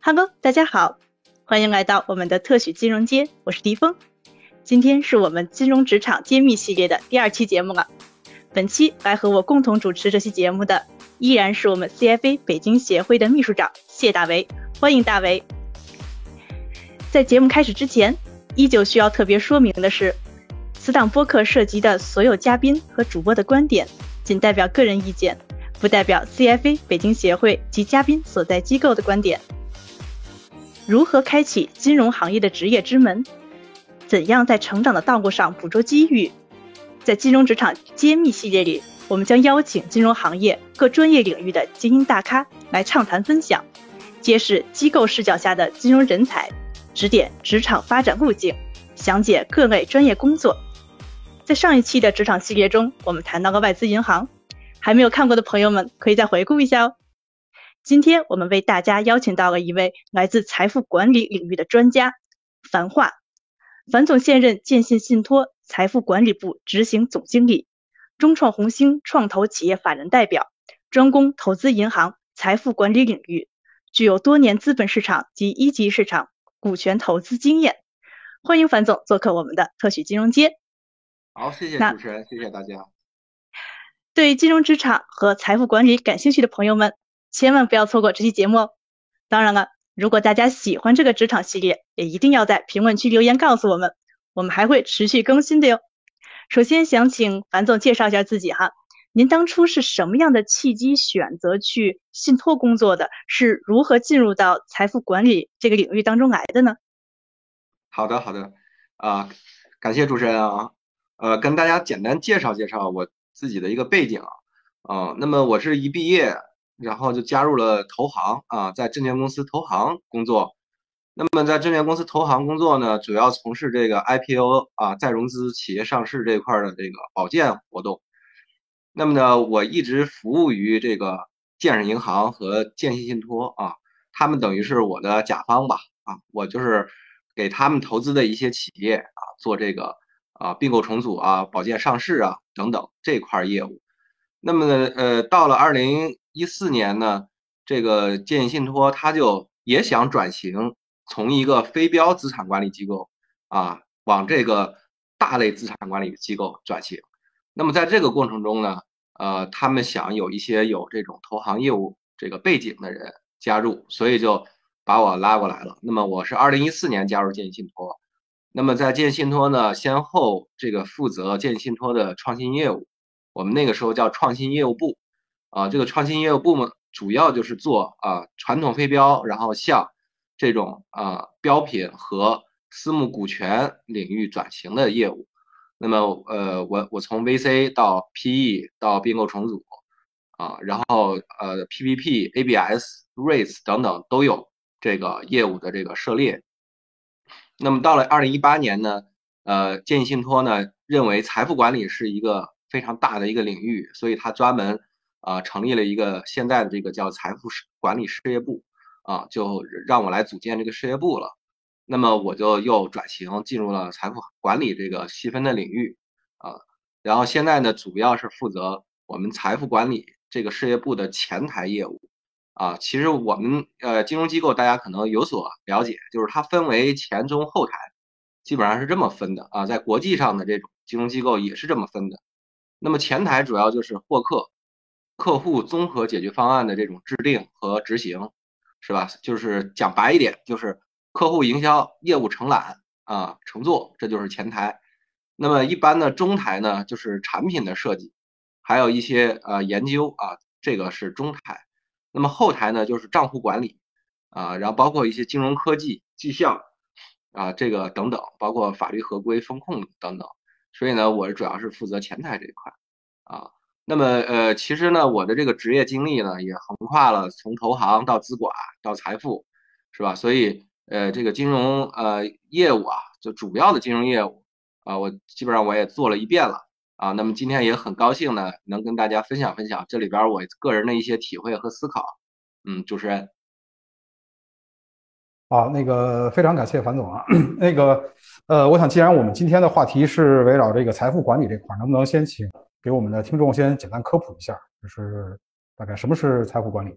Hello，大家好，欢迎来到我们的特许金融街，我是迪峰。今天是我们金融职场揭秘系列的第二期节目了。本期来和我共同主持这期节目的，依然是我们 CFA 北京协会的秘书长谢大为，欢迎大为。在节目开始之前，依旧需要特别说明的是，此档播客涉及的所有嘉宾和主播的观点，仅代表个人意见，不代表 CFA 北京协会及嘉宾所在机构的观点。如何开启金融行业的职业之门？怎样在成长的道路上捕捉机遇？在金融职场揭秘系列里，我们将邀请金融行业各专业领域的精英大咖来畅谈分享，揭示机构视角下的金融人才，指点职场发展路径，详解各类专业工作。在上一期的职场系列中，我们谈到了外资银行，还没有看过的朋友们可以再回顾一下哦。今天我们为大家邀请到了一位来自财富管理领域的专家，樊化。樊总现任建信信托财富管理部执行总经理，中创红星创投企业法人代表，专攻投资银行财富管理领域，具有多年资本市场及一级市场股权投资经验。欢迎樊总做客我们的特许金融街。好，谢谢主持人，谢谢大家。对金融职场和财富管理感兴趣的朋友们。千万不要错过这期节目哦！当然了，如果大家喜欢这个职场系列，也一定要在评论区留言告诉我们，我们还会持续更新的哟。首先想请樊总介绍一下自己哈，您当初是什么样的契机选择去信托工作的？是如何进入到财富管理这个领域当中来的呢？好的，好的，啊，感谢主持人啊，呃，跟大家简单介绍介绍我自己的一个背景啊，啊，那么我是一毕业。然后就加入了投行啊，在证券公司投行工作。那么在证券公司投行工作呢，主要从事这个 IPO 啊、再融资、企业上市这块的这个保荐活动。那么呢，我一直服务于这个建设银行和建信信托啊，他们等于是我的甲方吧啊，我就是给他们投资的一些企业啊，做这个啊并购重组啊、保荐上市啊等等这块业务。那么呢，呃，到了二零。一四年呢，这个建信信托他就也想转型，从一个非标资产管理机构啊，往这个大类资产管理机构转型。那么在这个过程中呢，呃，他们想有一些有这种投行业务这个背景的人加入，所以就把我拉过来了。那么我是二零一四年加入建信信托，那么在建信托呢，先后这个负责建信托的创新业务，我们那个时候叫创新业务部。啊，这个创新业务部门主要就是做啊传统非标，然后向这种啊标品和私募股权领域转型的业务。那么呃，我我从 VC 到 PE 到并购重组啊，然后呃 PPP、ABS、REITs 等等都有这个业务的这个涉猎。那么到了二零一八年呢，呃，建议信托呢认为财富管理是一个非常大的一个领域，所以它专门。啊，成立了一个现在的这个叫财富管理事业部，啊，就让我来组建这个事业部了。那么我就又转型进入了财富管理这个细分的领域，啊，然后现在呢，主要是负责我们财富管理这个事业部的前台业务，啊，其实我们呃金融机构大家可能有所了解，就是它分为前中后台，基本上是这么分的啊，在国际上的这种金融机构也是这么分的。那么前台主要就是获客。客户综合解决方案的这种制定和执行，是吧？就是讲白一点，就是客户营销业务承揽啊，承做，这就是前台。那么一般的中台呢，就是产品的设计，还有一些呃研究啊，这个是中台。那么后台呢，就是账户管理啊，然后包括一些金融科技、绩效啊，这个等等，包括法律合规、风控等等。所以呢，我主要是负责前台这一块啊。那么，呃，其实呢，我的这个职业经历呢，也横跨了从投行到资管到财富，是吧？所以，呃，这个金融呃业务啊，就主要的金融业务啊，我基本上我也做了一遍了啊。那么今天也很高兴呢，能跟大家分享分享这里边我个人的一些体会和思考。嗯，主持人。好，那个非常感谢樊总啊。那个，呃，我想既然我们今天的话题是围绕这个财富管理这块，能不能先请？给我们的听众先简单科普一下，就是大概什么是财富管理？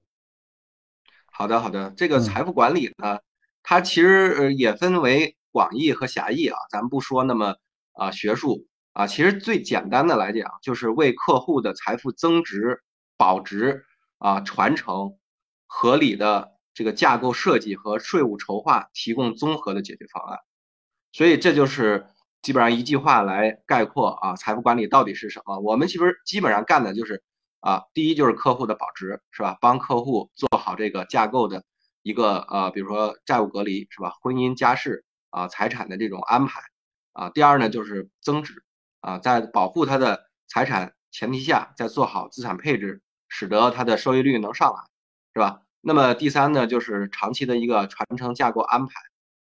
好的，好的。这个财富管理呢，它其实呃也分为广义和狭义啊。咱们不说那么啊学术啊，其实最简单的来讲，就是为客户的财富增值、保值啊、传承合理的这个架构设计和税务筹划提供综合的解决方案。所以这就是基本上一句话来概括啊，财富管理到底是什么？我们其实基本上干的就是。啊，第一就是客户的保值，是吧？帮客户做好这个架构的一个呃，比如说债务隔离，是吧？婚姻家事啊，财产的这种安排啊。第二呢，就是增值啊，在保护他的财产前提下，再做好资产配置，使得他的收益率能上来，是吧？那么第三呢，就是长期的一个传承架构安排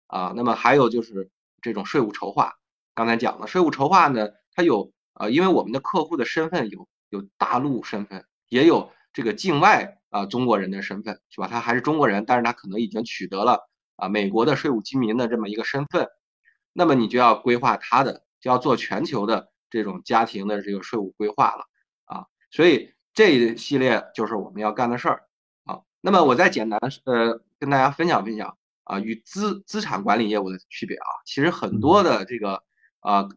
啊。那么还有就是这种税务筹划，刚才讲了，税务筹划呢，它有呃，因为我们的客户的身份有。有大陆身份，也有这个境外啊中国人的身份，是吧？他还是中国人，但是他可能已经取得了啊美国的税务居民的这么一个身份，那么你就要规划他的，就要做全球的这种家庭的这个税务规划了啊。所以这一系列就是我们要干的事儿啊。那么我再简单呃跟大家分享分享啊与资资产管理业务的区别啊。其实很多的这个啊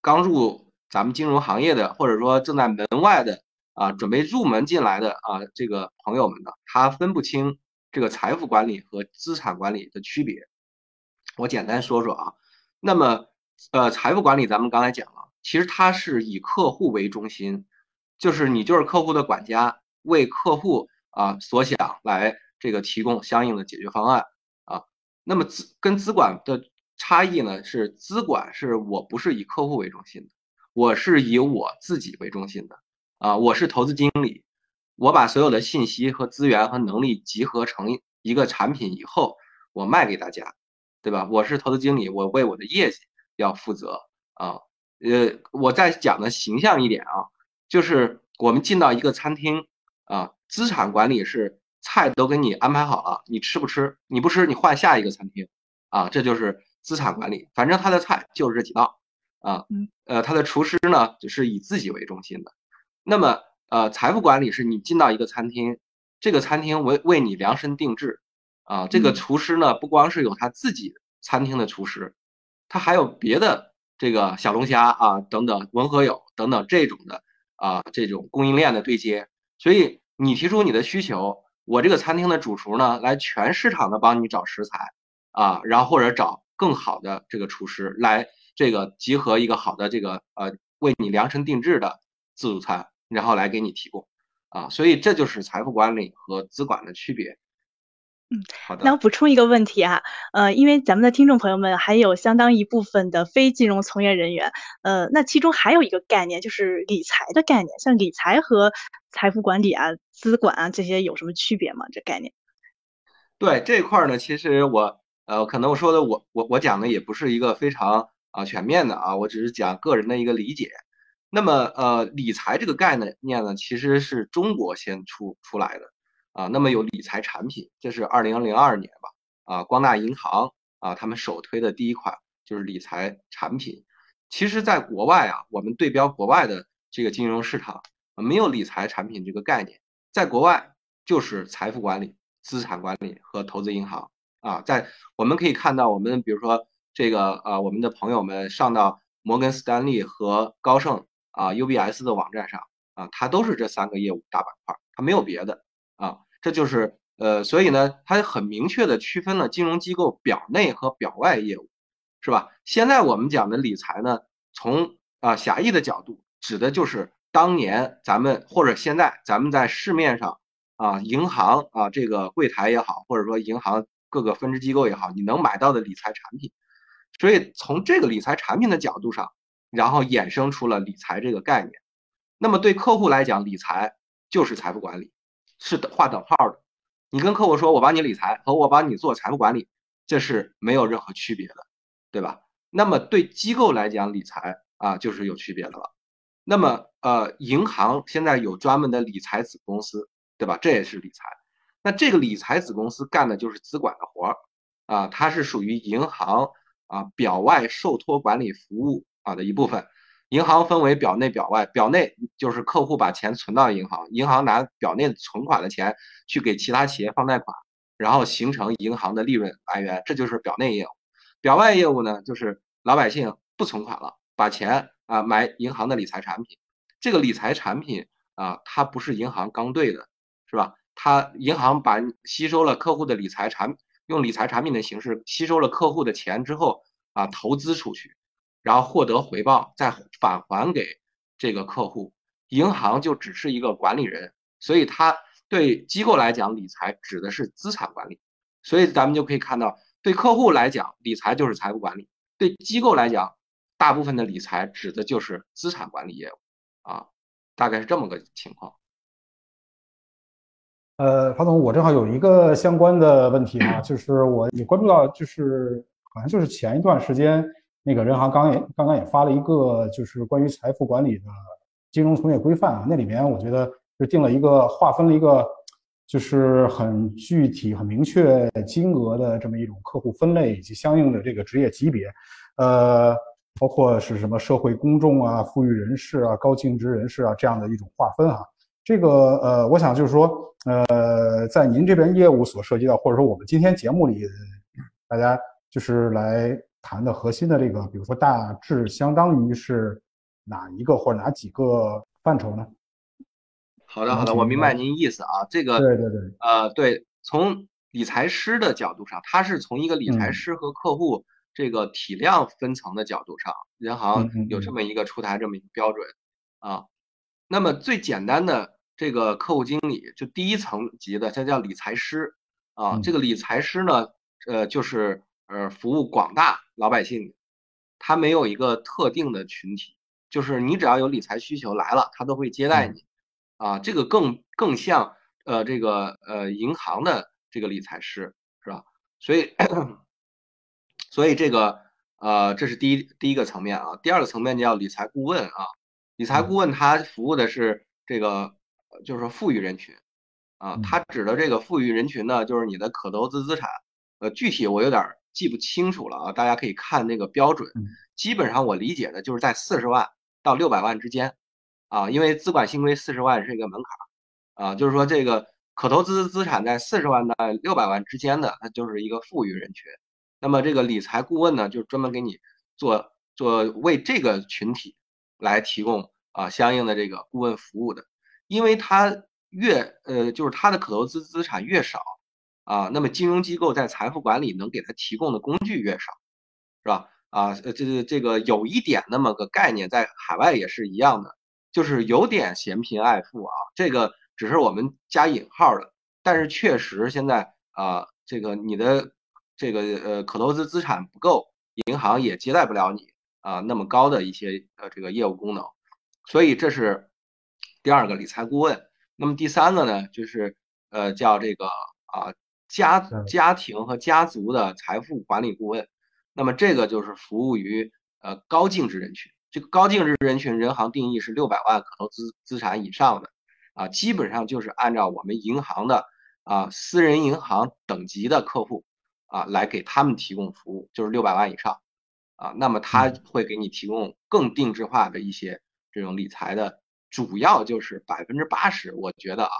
刚入。咱们金融行业的，或者说正在门外的啊，准备入门进来的啊，这个朋友们呢，他分不清这个财富管理和资产管理的区别。我简单说说啊，那么呃，财富管理咱们刚才讲了，其实它是以客户为中心，就是你就是客户的管家，为客户啊所想来这个提供相应的解决方案啊。那么资跟资管的差异呢，是资管是我不是以客户为中心的。我是以我自己为中心的啊，我是投资经理，我把所有的信息和资源和能力集合成一个产品以后，我卖给大家，对吧？我是投资经理，我为我的业绩要负责啊。呃，我再讲的形象一点啊，就是我们进到一个餐厅啊，资产管理是菜都给你安排好了，你吃不吃？你不吃，你换下一个餐厅啊，这就是资产管理。反正他的菜就是这几道。啊，呃，他的厨师呢，就是以自己为中心的。那么，呃，财富管理是你进到一个餐厅，这个餐厅为为你量身定制。啊，这个厨师呢，不光是有他自己餐厅的厨师，他还有别的这个小龙虾啊等等文和友等等这种的啊这种供应链的对接。所以你提出你的需求，我这个餐厅的主厨呢，来全市场的帮你找食材啊，然后或者找更好的这个厨师来。这个集合一个好的这个呃为你量身定制的自助餐，然后来给你提供啊，所以这就是财富管理和资管的区别。嗯，好的。那我补充一个问题啊，呃，因为咱们的听众朋友们还有相当一部分的非金融从业人员，呃，那其中还有一个概念就是理财的概念，像理财和财富管理啊、资管啊这些有什么区别吗？这概念？对这一块呢，其实我呃可能我说的我我我讲的也不是一个非常。啊，全面的啊，我只是讲个人的一个理解。那么，呃，理财这个概念呢，其实是中国先出出来的啊。那么有理财产品，这是二零零二年吧？啊，光大银行啊，他们首推的第一款就是理财产品。其实，在国外啊，我们对标国外的这个金融市场，没有理财产品这个概念。在国外，就是财富管理、资产管理和投资银行啊。在我们可以看到，我们比如说。这个呃，我们的朋友们上到摩根斯丹利和高盛啊、UBS 的网站上啊，它都是这三个业务大板块，它没有别的啊。这就是呃，所以呢，它很明确的区分了金融机构表内和表外业务，是吧？现在我们讲的理财呢，从啊狭义的角度，指的就是当年咱们或者现在咱们在市面上啊，银行啊这个柜台也好，或者说银行各个分支机构也好，你能买到的理财产品。所以从这个理财产品的角度上，然后衍生出了理财这个概念。那么对客户来讲，理财就是财富管理，是划等号的。你跟客户说我帮你理财和我帮你做财富管理，这是没有任何区别的，对吧？那么对机构来讲，理财啊就是有区别的了。那么呃，银行现在有专门的理财子公司，对吧？这也是理财。那这个理财子公司干的就是资管的活儿啊，它是属于银行。啊，表外受托管理服务啊的一部分，银行分为表内、表外。表内就是客户把钱存到银行，银行拿表内存款的钱去给其他企业放贷款，然后形成银行的利润来源，这就是表内业务。表外业务呢，就是老百姓不存款了，把钱啊买银行的理财产品。这个理财产品啊，它不是银行刚兑的，是吧？他银行把吸收了客户的理财产，用理财产品的形式吸收了客户的钱之后啊，投资出去，然后获得回报，再返还给这个客户。银行就只是一个管理人，所以它对机构来讲，理财指的是资产管理。所以咱们就可以看到。对客户来讲，理财就是财务管理；对机构来讲，大部分的理财指的就是资产管理业务啊，大概是这么个情况。呃，庞总，我正好有一个相关的问题啊，就是我也关注到，就是好像就是前一段时间，那个人行刚也刚刚也发了一个，就是关于财富管理的金融从业规范啊，那里面我觉得就定了一个划分了一个。就是很具体、很明确金额的这么一种客户分类以及相应的这个职业级别，呃，包括是什么社会公众啊、富裕人士啊、高净值人士啊这样的一种划分哈。这个呃，我想就是说，呃，在您这边业务所涉及到，或者说我们今天节目里大家就是来谈的核心的这个，比如说大致相当于是哪一个或者哪几个范畴呢？好的，好的，我明白您意思啊。这个，对对对，呃，对，从理财师的角度上，他是从一个理财师和客户这个体量分层的角度上，银行有这么一个出台这么一个标准啊。那么最简单的这个客户经理，就第一层级的，这叫理财师啊。这个理财师呢，呃，就是呃服务广大老百姓，他没有一个特定的群体，就是你只要有理财需求来了，他都会接待你。啊，这个更更像呃这个呃银行的这个理财师是吧？所以所以这个呃这是第一第一个层面啊，第二个层面叫理财顾问啊，理财顾问他服务的是这个就是说富裕人群啊，他指的这个富裕人群呢，就是你的可投资资产，呃具体我有点记不清楚了啊，大家可以看那个标准，基本上我理解的就是在四十万到六百万之间。啊，因为资管新规四十万是一个门槛啊，就是说这个可投资资产在四十万到六百万之间的，它就是一个富裕人群。那么这个理财顾问呢，就专门给你做做为这个群体来提供啊相应的这个顾问服务的，因为他越呃就是他的可投资资产越少啊，那么金融机构在财富管理能给他提供的工具越少，是吧？啊，这这这个有一点那么个概念，在海外也是一样的。就是有点嫌贫爱富啊，这个只是我们加引号的，但是确实现在啊，这个你的这个呃可投资资产不够，银行也接待不了你啊那么高的一些呃这个业务功能，所以这是第二个理财顾问。那么第三个呢，就是呃叫这个啊家家庭和家族的财富管理顾问，那么这个就是服务于呃高净值人群。这个高净值人群，人行定义是六百万可投资资产以上的，啊，基本上就是按照我们银行的啊私人银行等级的客户啊来给他们提供服务，就是六百万以上，啊，那么他会给你提供更定制化的一些这种理财的，主要就是百分之八十，我觉得啊，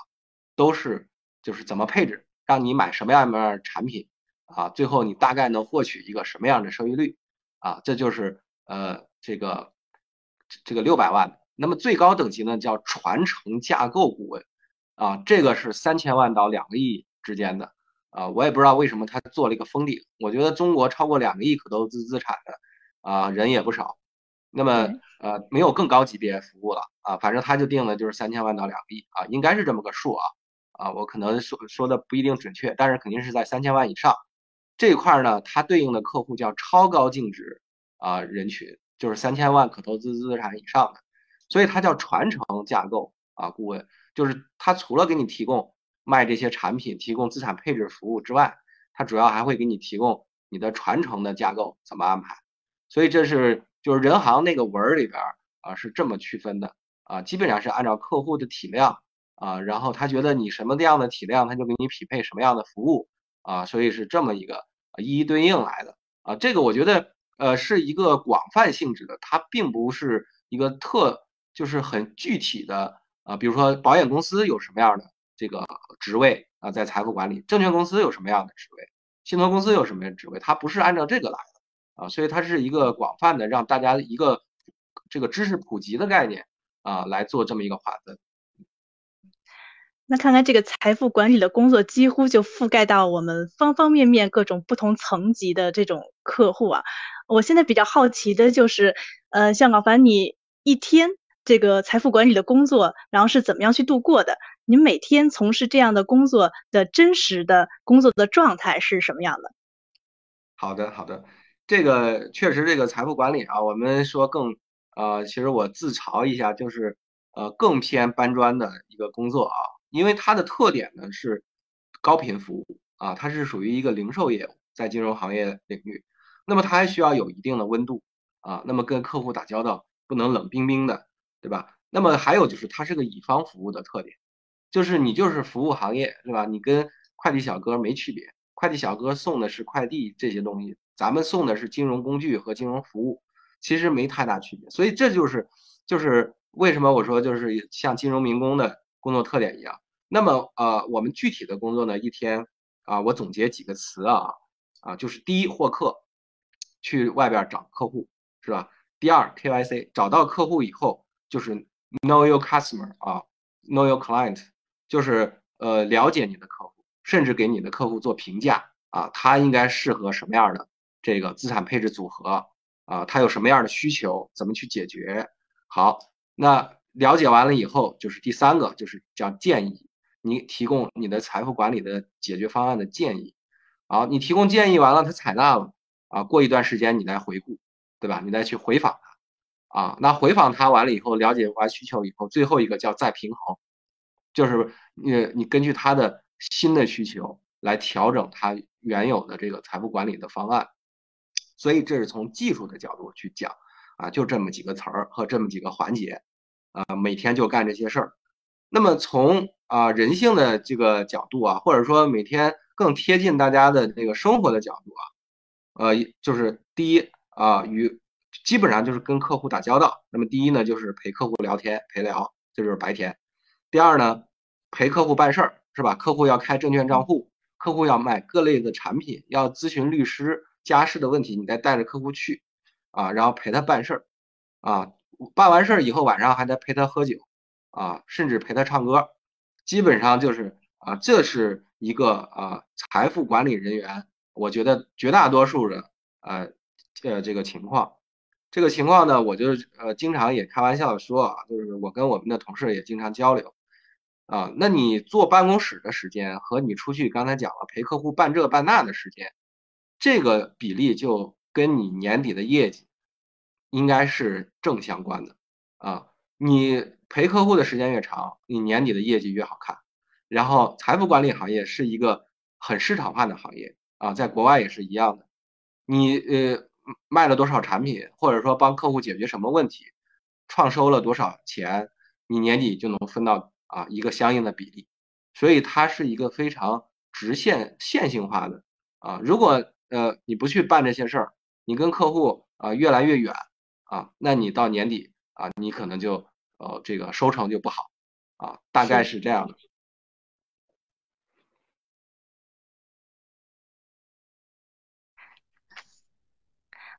都是就是怎么配置，让你买什么样的产品，啊，最后你大概能获取一个什么样的收益率，啊，这就是呃这个。这个六百万，那么最高等级呢叫传承架构顾问，啊，这个是三千万到两个亿之间的，啊，我也不知道为什么他做了一个封顶，我觉得中国超过两个亿可投资资产的啊人也不少，那么呃没有更高级别服务了啊，反正他就定的就是三千万到两个亿啊，应该是这么个数啊，啊，我可能说说的不一定准确，但是肯定是在三千万以上这一块呢，它对应的客户叫超高净值啊人群。就是三千万可投资资产以上的，所以它叫传承架构啊顾问，就是它除了给你提供卖这些产品、提供资产配置服务之外，它主要还会给你提供你的传承的架构怎么安排。所以这是就是人行那个文儿里边啊是这么区分的啊，基本上是按照客户的体量啊，然后他觉得你什么样的体量，他就给你匹配什么样的服务啊，所以是这么一个一一对应来的啊，这个我觉得。呃，是一个广泛性质的，它并不是一个特，就是很具体的啊。比如说保险公司有什么样的这个职位啊，在财富管理，证券公司有什么样的职位，信托公司有什么样的职位，它不是按照这个来的啊，所以它是一个广泛的让大家一个这个知识普及的概念啊来做这么一个划分。那看来这个财富管理的工作几乎就覆盖到我们方方面面各种不同层级的这种客户啊。我现在比较好奇的就是，呃，像老樊，你一天这个财富管理的工作，然后是怎么样去度过的？您每天从事这样的工作的真实的工作的状态是什么样的？好的，好的，这个确实这个财富管理啊，我们说更呃，其实我自嘲一下，就是呃更偏搬砖的一个工作啊。因为它的特点呢是高频服务啊，它是属于一个零售业务，在金融行业领域，那么它还需要有一定的温度啊，那么跟客户打交道不能冷冰冰的，对吧？那么还有就是它是个乙方服务的特点，就是你就是服务行业，是吧？你跟快递小哥没区别，快递小哥送的是快递这些东西，咱们送的是金融工具和金融服务，其实没太大区别。所以这就是就是为什么我说就是像金融民工的。工作特点一样，那么呃，我们具体的工作呢，一天啊，我总结几个词啊啊，就是第一获客，去外边找客户是吧？第二 KYC 找到客户以后，就是 Know your customer 啊，Know your client，就是呃了解你的客户，甚至给你的客户做评价啊，他应该适合什么样的这个资产配置组合啊？他有什么样的需求，怎么去解决？好，那。了解完了以后，就是第三个，就是叫建议，你提供你的财富管理的解决方案的建议。好，你提供建议完了，他采纳了啊，过一段时间你再回顾，对吧？你再去回访他啊，那回访他完了以后，了解完需求以后，最后一个叫再平衡，就是你你根据他的新的需求来调整他原有的这个财富管理的方案。所以这是从技术的角度去讲啊，就这么几个词儿和这么几个环节。啊，每天就干这些事儿。那么从啊人性的这个角度啊，或者说每天更贴近大家的这个生活的角度啊，呃，就是第一啊，与基本上就是跟客户打交道。那么第一呢，就是陪客户聊天陪聊，这就是白天。第二呢，陪客户办事儿，是吧？客户要开证券账户，客户要买各类的产品，要咨询律师家事的问题，你再带着客户去啊，然后陪他办事儿啊。办完事儿以后，晚上还得陪他喝酒，啊，甚至陪他唱歌，基本上就是啊，这是一个啊财富管理人员，我觉得绝大多数的呃呃这个情况，这个情况呢，我就呃经常也开玩笑说啊，就是我跟我们的同事也经常交流，啊，那你坐办公室的时间和你出去刚才讲了陪客户办这办那的时间，这个比例就跟你年底的业绩。应该是正相关的啊，你陪客户的时间越长，你年底的业绩越好看。然后财富管理行业是一个很市场化的行业啊，在国外也是一样的。你呃卖了多少产品，或者说帮客户解决什么问题，创收了多少钱，你年底就能分到啊一个相应的比例。所以它是一个非常直线线性化的啊。如果呃你不去办这些事儿，你跟客户啊越来越远。啊，那你到年底啊，你可能就呃这个收成就不好啊，大概是这样的。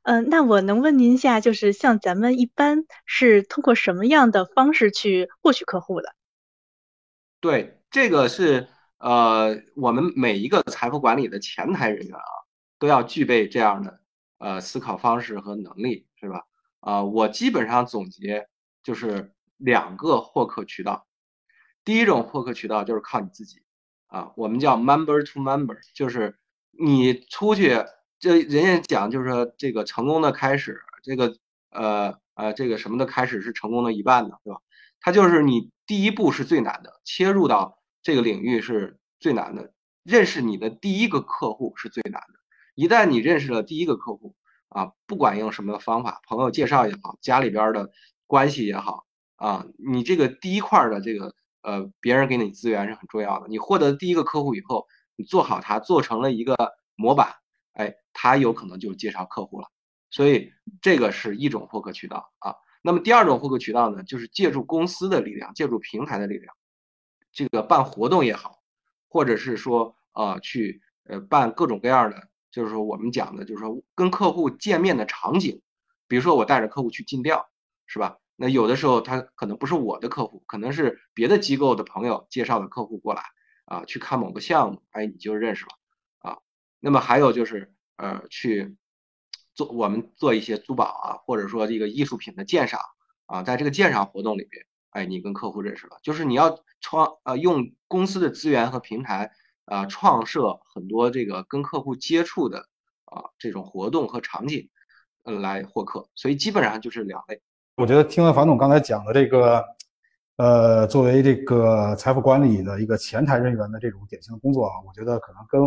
嗯，那我能问您一下，就是像咱们一般是通过什么样的方式去获取客户的？对，这个是呃我们每一个财富管理的前台人员啊，都要具备这样的呃思考方式和能力，是吧？啊，我基本上总结就是两个获客渠道。第一种获客渠道就是靠你自己，啊，我们叫 member to member，就是你出去，这人家讲就是说这个成功的开始，这个呃呃这个什么的开始是成功的一半的，对吧？它就是你第一步是最难的，切入到这个领域是最难的，认识你的第一个客户是最难的。一旦你认识了第一个客户，啊，不管用什么方法，朋友介绍也好，家里边的关系也好，啊，你这个第一块的这个呃，别人给你资源是很重要的。你获得第一个客户以后，你做好它，做成了一个模板，哎，他有可能就介绍客户了。所以这个是一种获客渠道啊。那么第二种获客渠道呢，就是借助公司的力量，借助平台的力量，这个办活动也好，或者是说呃去呃办各种各样的，就是说我们讲的，就是说跟客户见面的场景，比如说我带着客户去尽调，是吧？那有的时候他可能不是我的客户，可能是别的机构的朋友介绍的客户过来啊，去看某个项目，哎，你就认识了啊。那么还有就是呃去做我们做一些珠宝啊，或者说这个艺术品的鉴赏啊，在这个鉴赏活动里边，哎，你跟客户认识了，就是你要创呃用公司的资源和平台啊，创设很多这个跟客户接触的啊这种活动和场景，来获客，所以基本上就是两类。我觉得听了樊总刚才讲的这个，呃，作为这个财富管理的一个前台人员的这种典型的工作啊，我觉得可能跟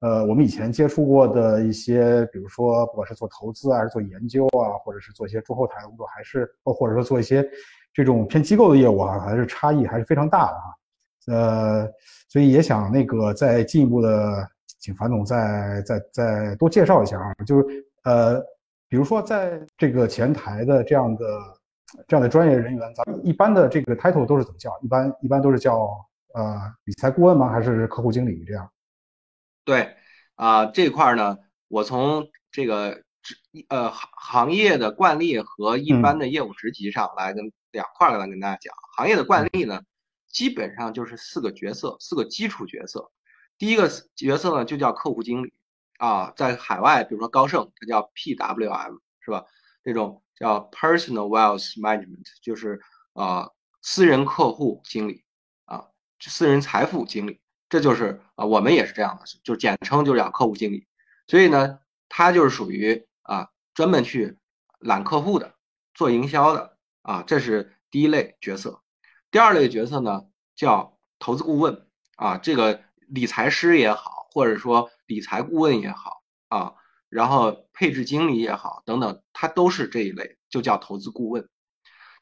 呃我们以前接触过的一些，比如说不管是做投资啊，还是做研究啊，或者是做一些中后台的工作，还是或者说做一些这种偏机构的业务啊，还是差异还是非常大的啊。呃，所以也想那个再进一步的请樊总再再再多介绍一下啊，就是呃。比如说，在这个前台的这样的这样的专业人员，咱们一般的这个 title 都是怎么叫？一般一般都是叫呃理财顾问吗？还是客户经理这样？对啊，这块儿呢，我从这个呃行行业的惯例和一般的业务职级上来跟两块儿来跟大家讲。行业的惯例呢，基本上就是四个角色，四个基础角色。第一个角色呢，就叫客户经理。啊，在海外，比如说高盛，它叫 PWM，是吧？这种叫 Personal Wealth Management，就是啊，私人客户经理啊，私人财富经理，这就是啊，我们也是这样的，就简称就叫客户经理。所以呢，他就是属于啊，专门去揽客户的，做营销的啊，这是第一类角色。第二类角色呢，叫投资顾问啊，这个理财师也好，或者说。理财顾问也好啊，然后配置经理也好等等，它都是这一类，就叫投资顾问。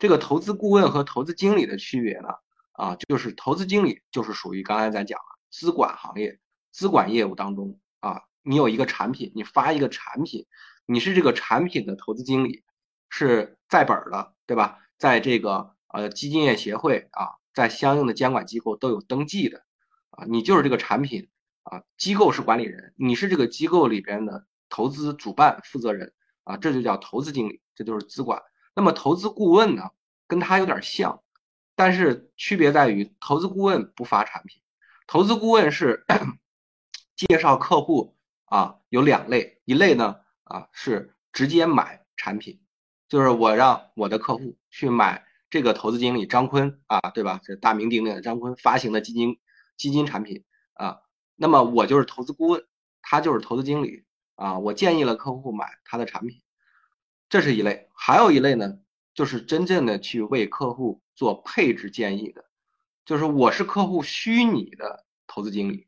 这个投资顾问和投资经理的区别呢，啊，就是投资经理就是属于刚才咱讲了资管行业、资管业务当中啊，你有一个产品，你发一个产品，你是这个产品的投资经理，是在本的，对吧？在这个呃基金业协会啊，在相应的监管机构都有登记的啊，你就是这个产品。啊，机构是管理人，你是这个机构里边的投资主办负责人啊，这就叫投资经理，这就是资管。那么投资顾问呢，跟他有点像，但是区别在于，投资顾问不发产品，投资顾问是 介绍客户啊，有两类，一类呢啊是直接买产品，就是我让我的客户去买这个投资经理张坤啊，对吧？这大名鼎鼎的张坤发行的基金基金产品啊。那么我就是投资顾问，他就是投资经理啊。我建议了客户买他的产品，这是一类。还有一类呢，就是真正的去为客户做配置建议的，就是我是客户虚拟的投资经理，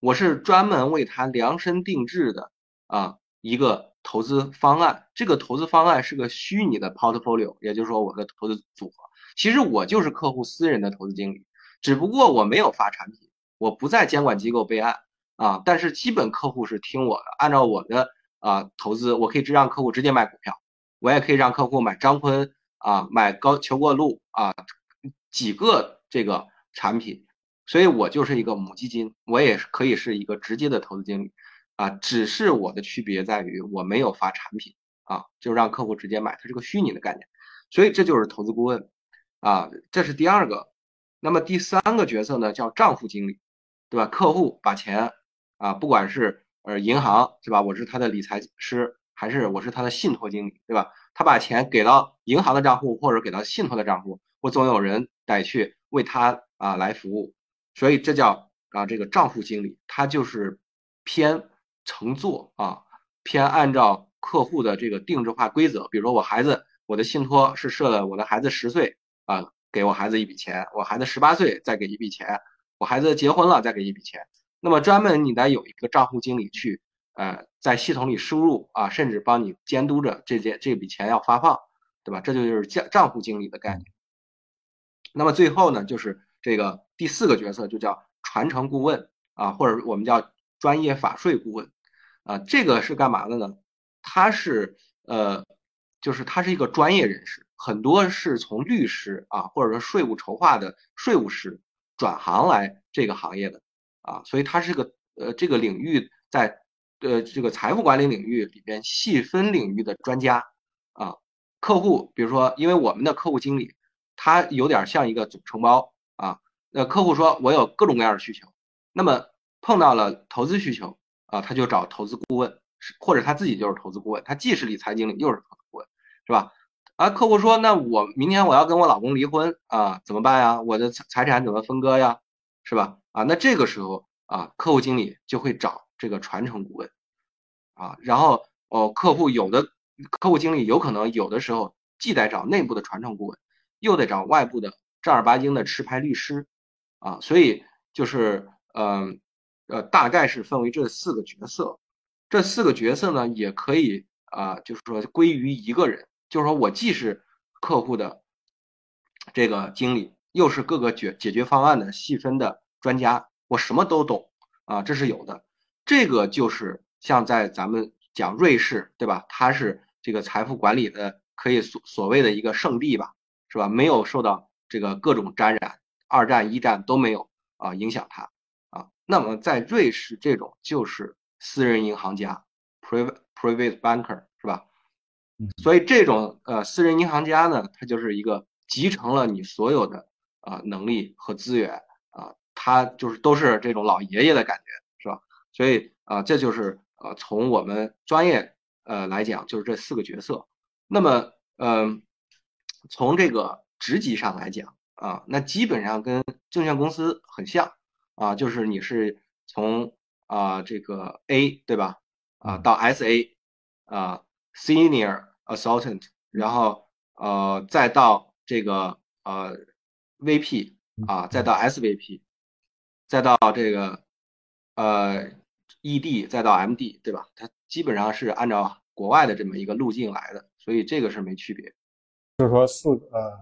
我是专门为他量身定制的啊一个投资方案。这个投资方案是个虚拟的 portfolio，也就是说我的投资组合。其实我就是客户私人的投资经理，只不过我没有发产品。我不在监管机构备案啊，但是基本客户是听我的，按照我的啊投资，我可以让客户直接买股票，我也可以让客户买张坤啊，买高求过路啊几个这个产品，所以我就是一个母基金，我也是可以是一个直接的投资经理啊，只是我的区别在于我没有发产品啊，就让客户直接买，它是个虚拟的概念，所以这就是投资顾问啊，这是第二个，那么第三个角色呢叫账户经理。对吧？客户把钱啊，不管是呃银行是吧，我是他的理财师，还是我是他的信托经理，对吧？他把钱给到银行的账户，或者给到信托的账户，我总有人得去为他啊来服务，所以这叫啊这个账户经理，他就是偏乘坐啊，偏按照客户的这个定制化规则，比如说我孩子，我的信托是设了我的孩子十岁啊，给我孩子一笔钱，我孩子十八岁再给一笔钱。我孩子结婚了，再给一笔钱。那么专门你得有一个账户经理去，呃，在系统里输入啊，甚至帮你监督着这件这笔钱要发放，对吧？这就是账账户经理的概念。那么最后呢，就是这个第四个角色就叫传承顾问啊，或者我们叫专业法税顾问啊。这个是干嘛的呢？他是呃，就是他是一个专业人士，很多是从律师啊，或者说税务筹划的税务师。转行来这个行业的啊，所以他是个呃这个领域在呃这个财富管理领域里边细分领域的专家啊。客户比如说，因为我们的客户经理他有点像一个总承包啊，那客户说我有各种各样的需求，那么碰到了投资需求啊，他就找投资顾问，或者他自己就是投资顾问，他既是理财经理又是投资顾问，是吧？啊，客户说那我明天我要跟我老公离婚啊，怎么办呀？我的财财产怎么分割呀？是吧？啊，那这个时候啊，客户经理就会找这个传承顾问，啊，然后哦，客户有的客户经理有可能有的时候既得找内部的传承顾问，又得找外部的正儿八经的持牌律师，啊，所以就是嗯，呃大概是分为这四个角色，这四个角色呢也可以啊，就是说归于一个人，就是说我既是客户的这个经理。又是各个解解决方案的细分的专家，我什么都懂啊，这是有的。这个就是像在咱们讲瑞士，对吧？它是这个财富管理的可以所所谓的一个圣地吧，是吧？没有受到这个各种沾染，二战、一战都没有啊影响它啊。那么在瑞士，这种就是私人银行家，private private banker，是吧？所以这种呃私人银行家呢，他就是一个集成了你所有的。啊，能力和资源啊，他就是都是这种老爷爷的感觉，是吧？所以啊，这就是呃，从我们专业呃来讲，就是这四个角色。那么，嗯，从这个职级上来讲啊，那基本上跟证券公司很像啊，就是你是从啊这个 A 对吧？啊到 SA 啊 Senior Assultant，然后呃再到这个呃。VP 啊，再到 SVP，再到这个呃 ED，再到 MD，对吧？它基本上是按照国外的这么一个路径来的，所以这个是没区别。就是说四呃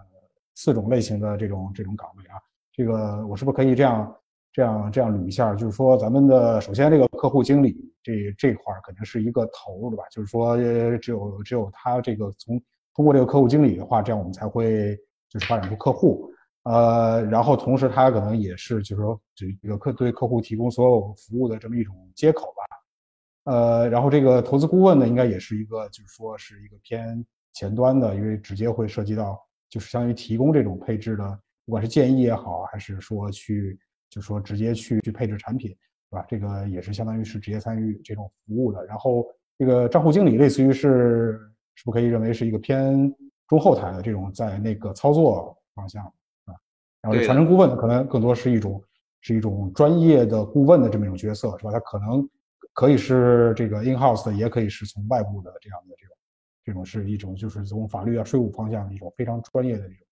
四种类型的这种这种岗位啊，这个我是不是可以这样这样这样捋一下？就是说咱们的首先这个客户经理这这块肯定是一个头，对吧？就是说只有只有他这个从通过这个客户经理的话，这样我们才会就是发展出客户。呃，然后同时他可能也是，就是说，这个客对客户提供所有服务的这么一种接口吧。呃，然后这个投资顾问呢，应该也是一个，就是说是一个偏前端的，因为直接会涉及到，就是相当于提供这种配置的，不管是建议也好，还是说去，就说直接去去配置产品，对吧？这个也是相当于是直接参与这种服务的。然后这个账户经理类似于是，是不可以认为是一个偏中后台的这种在那个操作方向啊。然后传承顾问可能更多是一种是一种专业的顾问的这么一种角色，是吧？他可能可以是这个 in house 的，也可以是从外部的这样的这种这种是一种就是从法律啊、税务方向的一种非常专业的这种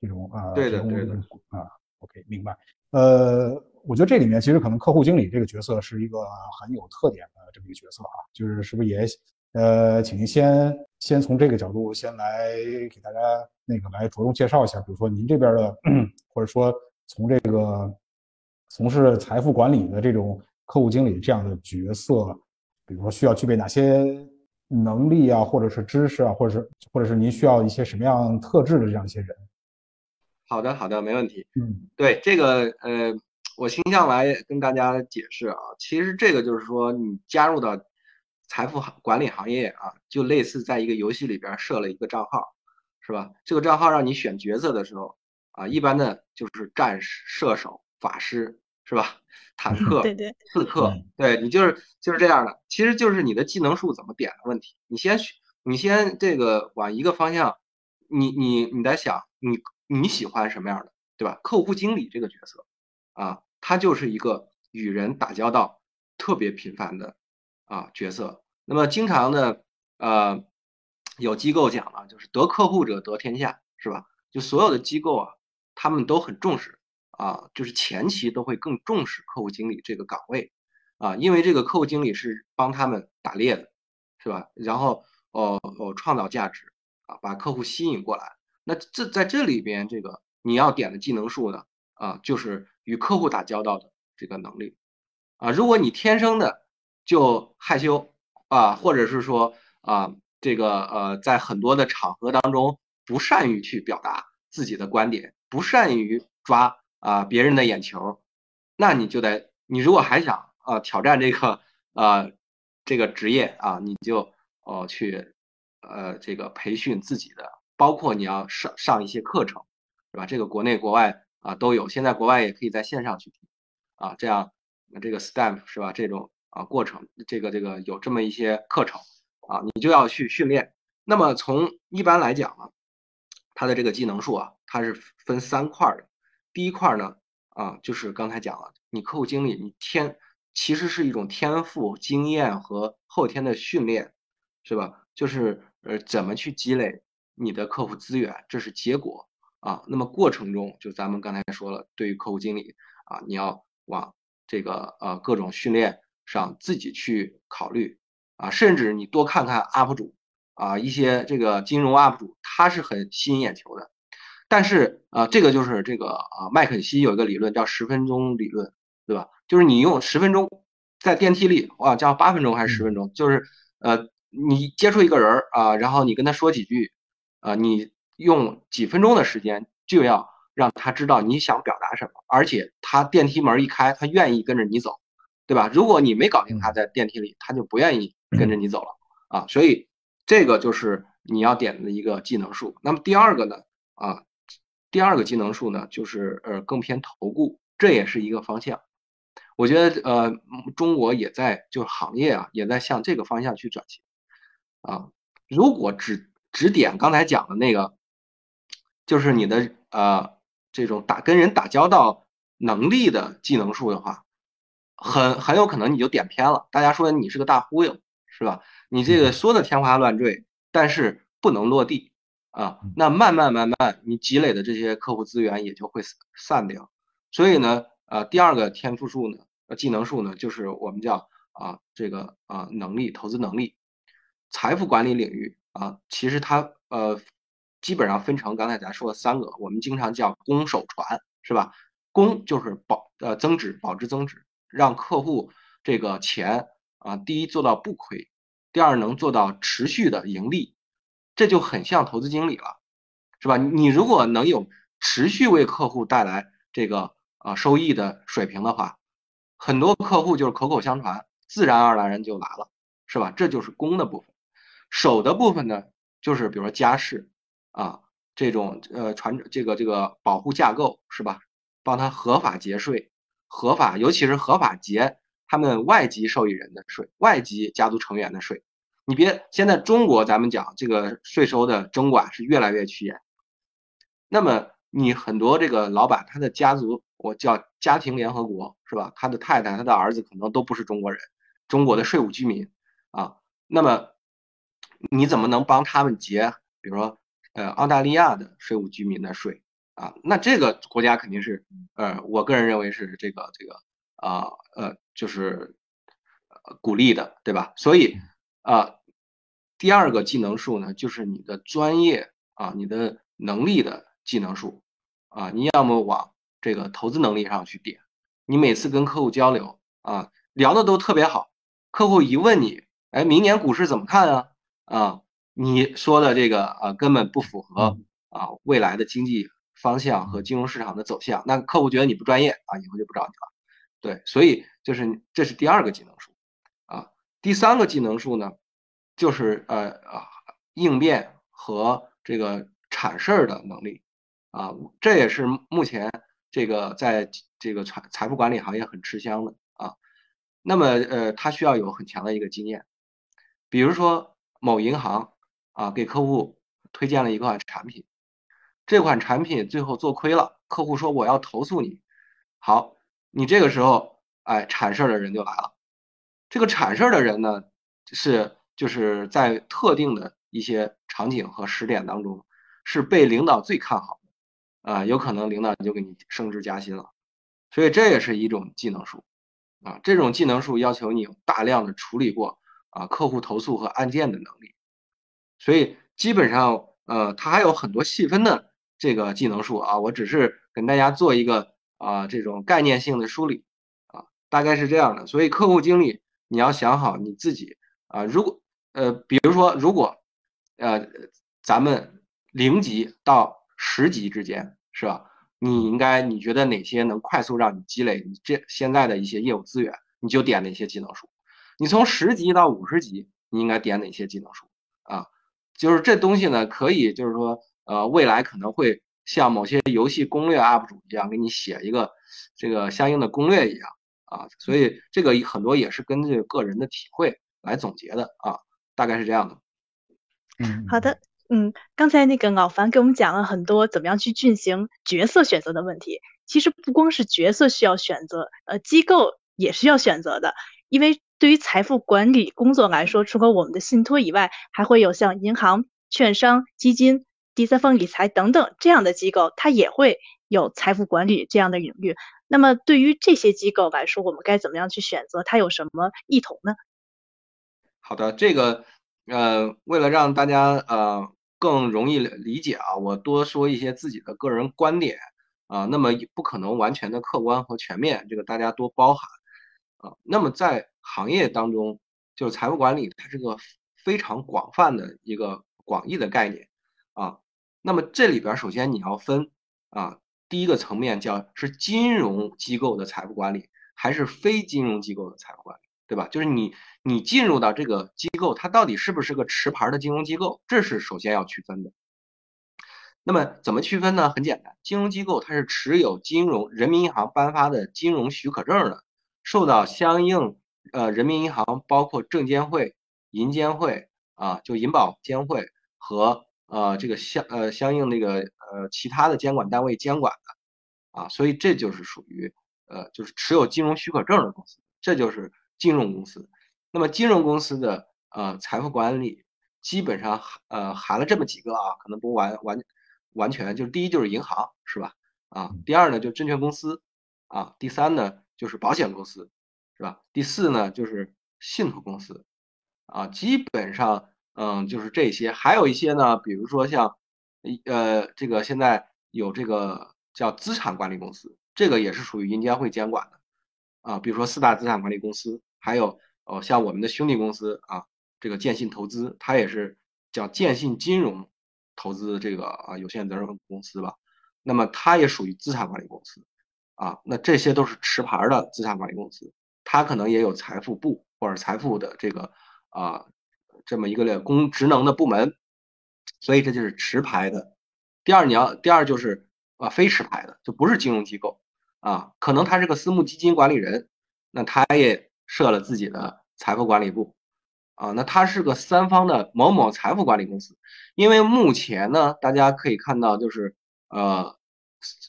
这种啊对的对的啊，OK 明白。呃，我觉得这里面其实可能客户经理这个角色是一个很有特点的这么一个角色啊，就是是不是也呃，请您先先从这个角度先来给大家。那个来着重介绍一下，比如说您这边的，或者说从这个从事财富管理的这种客户经理这样的角色，比如说需要具备哪些能力啊，或者是知识啊，或者是或者是您需要一些什么样特质的这样一些人？好的，好的，没问题。嗯，对这个呃，我倾向来跟大家解释啊，其实这个就是说你加入到财富管理行业啊，就类似在一个游戏里边设了一个账号。是吧？这个账号让你选角色的时候啊，一般的就是战士、射手、法师，是吧？坦 克、对对，刺客，对你就是就是这样的。其实就是你的技能数怎么点的问题。你先选，你先这个往一个方向，你你你在想，你你喜欢什么样的，对吧？客户经理这个角色啊，他就是一个与人打交道特别频繁的啊角色。那么经常的呃。有机构讲了，就是得客户者得天下，是吧？就所有的机构啊，他们都很重视啊，就是前期都会更重视客户经理这个岗位啊，因为这个客户经理是帮他们打猎的，是吧？然后哦哦创造价值啊，把客户吸引过来。那这在这里边，这个你要点的技能树呢啊，就是与客户打交道的这个能力啊。如果你天生的就害羞啊，或者是说啊。这个呃，在很多的场合当中，不善于去表达自己的观点，不善于抓啊别人的眼球，那你就得你如果还想啊挑战这个呃这个职业啊，你就哦去呃这个培训自己的，包括你要上上一些课程，是吧？这个国内国外啊都有，现在国外也可以在线上去听啊，这样这个 STEM 是吧？这种啊过程，这个这个有这么一些课程啊，你就要去训练。那么从一般来讲呢，它的这个技能树啊，它是分三块的。第一块呢，啊，就是刚才讲了，你客户经理，你天其实是一种天赋、经验和后天的训练，是吧？就是呃，怎么去积累你的客户资源，这是结果啊。那么过程中，就咱们刚才说了，对于客户经理啊，你要往这个呃各种训练上自己去考虑啊，甚至你多看看 UP 主。啊，一些这个金融 UP 主，他是很吸引眼球的，但是啊，这个就是这个啊，麦肯锡有一个理论叫十分钟理论，对吧？就是你用十分钟在电梯里，哇，叫八分钟还是十分钟？就是呃，你接触一个人儿啊，然后你跟他说几句，啊，你用几分钟的时间就要让他知道你想表达什么，而且他电梯门一开，他愿意跟着你走，对吧？如果你没搞定他在电梯里，他就不愿意跟着你走了啊，所以。这个就是你要点的一个技能树。那么第二个呢？啊，第二个技能树呢，就是呃更偏投顾，这也是一个方向。我觉得呃中国也在就是行业啊也在向这个方向去转型啊。如果只只点刚才讲的那个，就是你的呃这种打跟人打交道能力的技能树的话，很很有可能你就点偏了。大家说你是个大忽悠，是吧？你这个说的天花乱坠，但是不能落地啊，那慢慢慢慢，你积累的这些客户资源也就会散掉。所以呢，呃，第二个天赋树呢，呃，技能树呢，就是我们叫啊这个啊能力投资能力，财富管理领域啊，其实它呃基本上分成刚才咱说的三个，我们经常叫攻守传，是吧？攻就是保呃增值，保值增值，让客户这个钱啊，第一做到不亏。第二，能做到持续的盈利，这就很像投资经理了，是吧？你如果能有持续为客户带来这个呃收益的水平的话，很多客户就是口口相传，自然而然人就来了，是吧？这就是攻的部分。守的部分呢，就是比如说家事啊这种呃传这个这个保护架构，是吧？帮他合法节税，合法尤其是合法节。他们外籍受益人的税，外籍家族成员的税，你别现在中国咱们讲这个税收的征管是越来越趋严。那么你很多这个老板他的家族，我叫家庭联合国是吧？他的太太、他的儿子可能都不是中国人，中国的税务居民啊。那么你怎么能帮他们结，比如说呃澳大利亚的税务居民的税啊？那这个国家肯定是呃，我个人认为是这个这个。啊呃，就是鼓励的，对吧？所以啊，第二个技能数呢，就是你的专业啊，你的能力的技能数啊，你要么往这个投资能力上去点。你每次跟客户交流啊，聊的都特别好，客户一问你，哎，明年股市怎么看啊？啊，你说的这个啊，根本不符合啊未来的经济方向和金融市场的走向，那客户觉得你不专业啊，以后就不找你了。对，所以就是这是第二个技能树，啊，第三个技能树呢，就是呃啊应变和这个铲事儿的能力，啊，这也是目前这个在这个财财富管理行业很吃香的啊。那么呃，他需要有很强的一个经验，比如说某银行啊给客户推荐了一款产品，这款产品最后做亏了，客户说我要投诉你，好。你这个时候，哎，铲事儿的人就来了。这个铲事儿的人呢，是就是在特定的一些场景和时点当中，是被领导最看好的，啊，有可能领导就给你升职加薪了。所以这也是一种技能树，啊，这种技能树要求你有大量的处理过啊客户投诉和案件的能力。所以基本上，呃，它还有很多细分的这个技能树啊，我只是跟大家做一个。啊，这种概念性的梳理啊，大概是这样的。所以客户经理，你要想好你自己啊。如果呃，比如说，如果呃，咱们零级到十级之间是吧？你应该你觉得哪些能快速让你积累你这现在的一些业务资源，你就点哪些技能树。你从十级到五十级，你应该点哪些技能书啊？就是这东西呢，可以就是说，呃，未来可能会像某些游戏攻略 UP 主一样，给你写一个这个相应的攻略一样啊。所以这个很多也是根据个人的体会来总结的啊，大概是这样的。嗯，好的，嗯，刚才那个老樊给我们讲了很多怎么样去进行角色选择的问题。其实不光是角色需要选择，呃，机构也是要选择的。因为对于财富管理工作来说，除了我们的信托以外，还会有像银行、券商、基金、第三方理财等等这样的机构，它也会有财富管理这样的领域。那么对于这些机构来说，我们该怎么样去选择？它有什么异同呢？好的，这个。呃，为了让大家呃更容易理解啊，我多说一些自己的个人观点啊。那么不可能完全的客观和全面，这个大家多包涵啊。那么在行业当中，就是财富管理，它是个非常广泛的一个广义的概念啊。那么这里边首先你要分啊，第一个层面叫是金融机构的财富管理，还是非金融机构的财富管理。对吧？就是你，你进入到这个机构，它到底是不是个持牌的金融机构？这是首先要区分的。那么怎么区分呢？很简单，金融机构它是持有金融人民银行颁发的金融许可证的，受到相应呃人民银行包括证监会、银监会啊，就银保监会和呃这个相呃相应那个呃其他的监管单位监管的啊，所以这就是属于呃就是持有金融许可证的公司，这就是。金融公司，那么金融公司的呃财富管理基本上呃含了这么几个啊，可能不完完完全，就是第一就是银行是吧？啊，第二呢就证券公司啊，第三呢就是保险公司是吧？第四呢就是信托公司啊，基本上嗯就是这些，还有一些呢，比如说像呃这个现在有这个叫资产管理公司，这个也是属于银监会监管的啊，比如说四大资产管理公司。还有哦，像我们的兄弟公司啊，这个建信投资，它也是叫建信金融投资这个啊有限责任公司吧。那么它也属于资产管理公司啊。那这些都是持牌的资产管理公司，他可能也有财富部或者财富的这个啊这么一个公职能的部门。所以这就是持牌的。第二，你要第二就是啊非持牌的，就不是金融机构啊，可能他是个私募基金管理人，那他也。设了自己的财富管理部，啊，那他是个三方的某某财富管理公司。因为目前呢，大家可以看到，就是呃，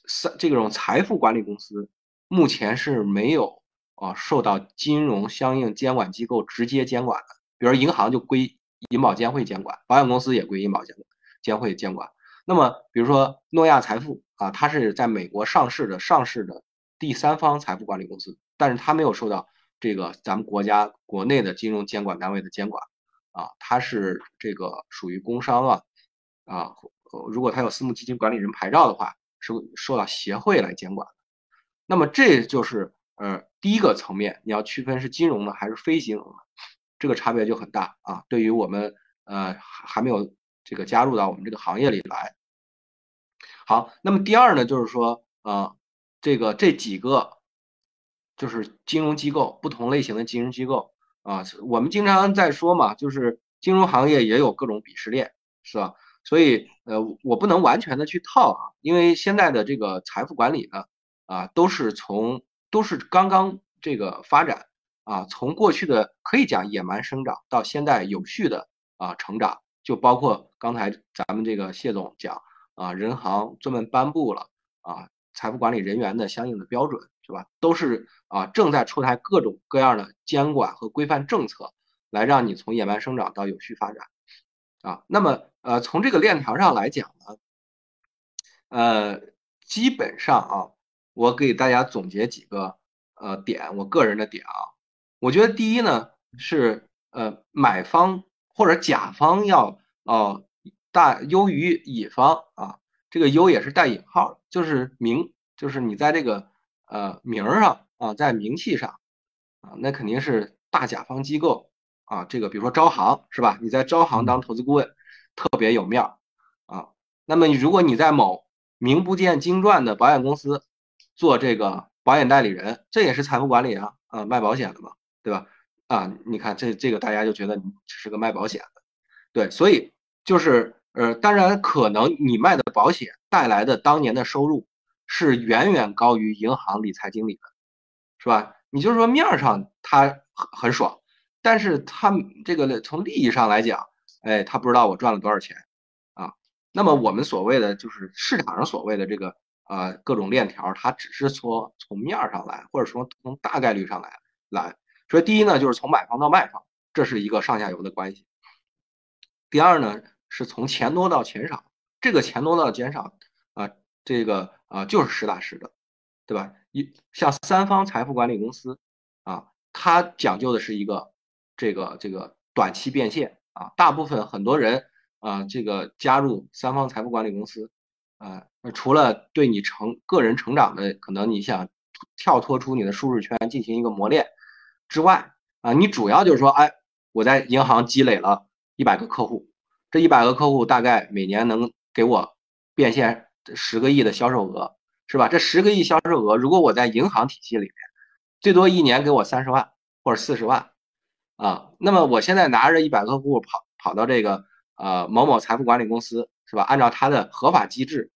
三这种财富管理公司目前是没有啊受到金融相应监管机构直接监管的。比如银行就归银保监会监管，保险公司也归银保监监会监管。那么比如说诺亚财富啊，它是在美国上市的上市的第三方财富管理公司，但是它没有受到。这个咱们国家国内的金融监管单位的监管啊，它是这个属于工商啊啊，如果它有私募基金管理人牌照的话，是受到协会来监管。那么这就是呃第一个层面，你要区分是金融的还是非金融的，这个差别就很大啊。对于我们呃还没有这个加入到我们这个行业里来，好，那么第二呢，就是说啊，这个这几个。就是金融机构，不同类型的金融机构啊，我们经常在说嘛，就是金融行业也有各种鄙视链，是吧？所以呃，我不能完全的去套啊，因为现在的这个财富管理呢，啊，都是从都是刚刚这个发展啊，从过去的可以讲野蛮生长到现在有序的啊成长，就包括刚才咱们这个谢总讲啊，人行专门颁布了啊财富管理人员的相应的标准。是吧？都是啊，正在出台各种各样的监管和规范政策，来让你从野蛮生长到有序发展啊。那么呃，从这个链条上来讲呢，呃，基本上啊，我给大家总结几个呃点，我个人的点啊，我觉得第一呢是呃，买方或者甲方要哦大优于乙方啊，这个优也是带引号的，就是名，就是你在这个。呃，名儿上啊，在名气上啊，那肯定是大甲方机构啊。这个比如说招行是吧？你在招行当投资顾问，特别有面儿啊。那么如果你在某名不见经传的保险公司做这个保险代理人，这也是财富管理啊，啊，卖保险的嘛，对吧？啊，你看这这个大家就觉得你只是个卖保险的，对，所以就是呃，当然可能你卖的保险带来的当年的收入是远远高于银行理财经理的，是吧？你就是说面上他很很爽，但是他这个从利益上来讲，哎，他不知道我赚了多少钱啊。那么我们所谓的就是市场上所谓的这个呃各种链条，它只是说从面上来，或者说从大概率上来来。所以第一呢，就是从买方到卖方，这是一个上下游的关系。第二呢，是从钱多到钱少，这个钱多到减少啊，这个啊就是实打实的，对吧？一像三方财富管理公司啊，它讲究的是一个这个这个短期变现啊，大部分很多人啊，这个加入三方财富管理公司啊，除了对你成个人成长的可能你想跳脱出你的舒适圈进行一个磨练。之外啊，你主要就是说，哎，我在银行积累了一百个客户，这一百个客户大概每年能给我变现十个亿的销售额，是吧？这十个亿销售额，如果我在银行体系里面，最多一年给我三十万或者四十万啊，那么我现在拿着一百个客户跑跑到这个呃某某财富管理公司，是吧？按照它的合法机制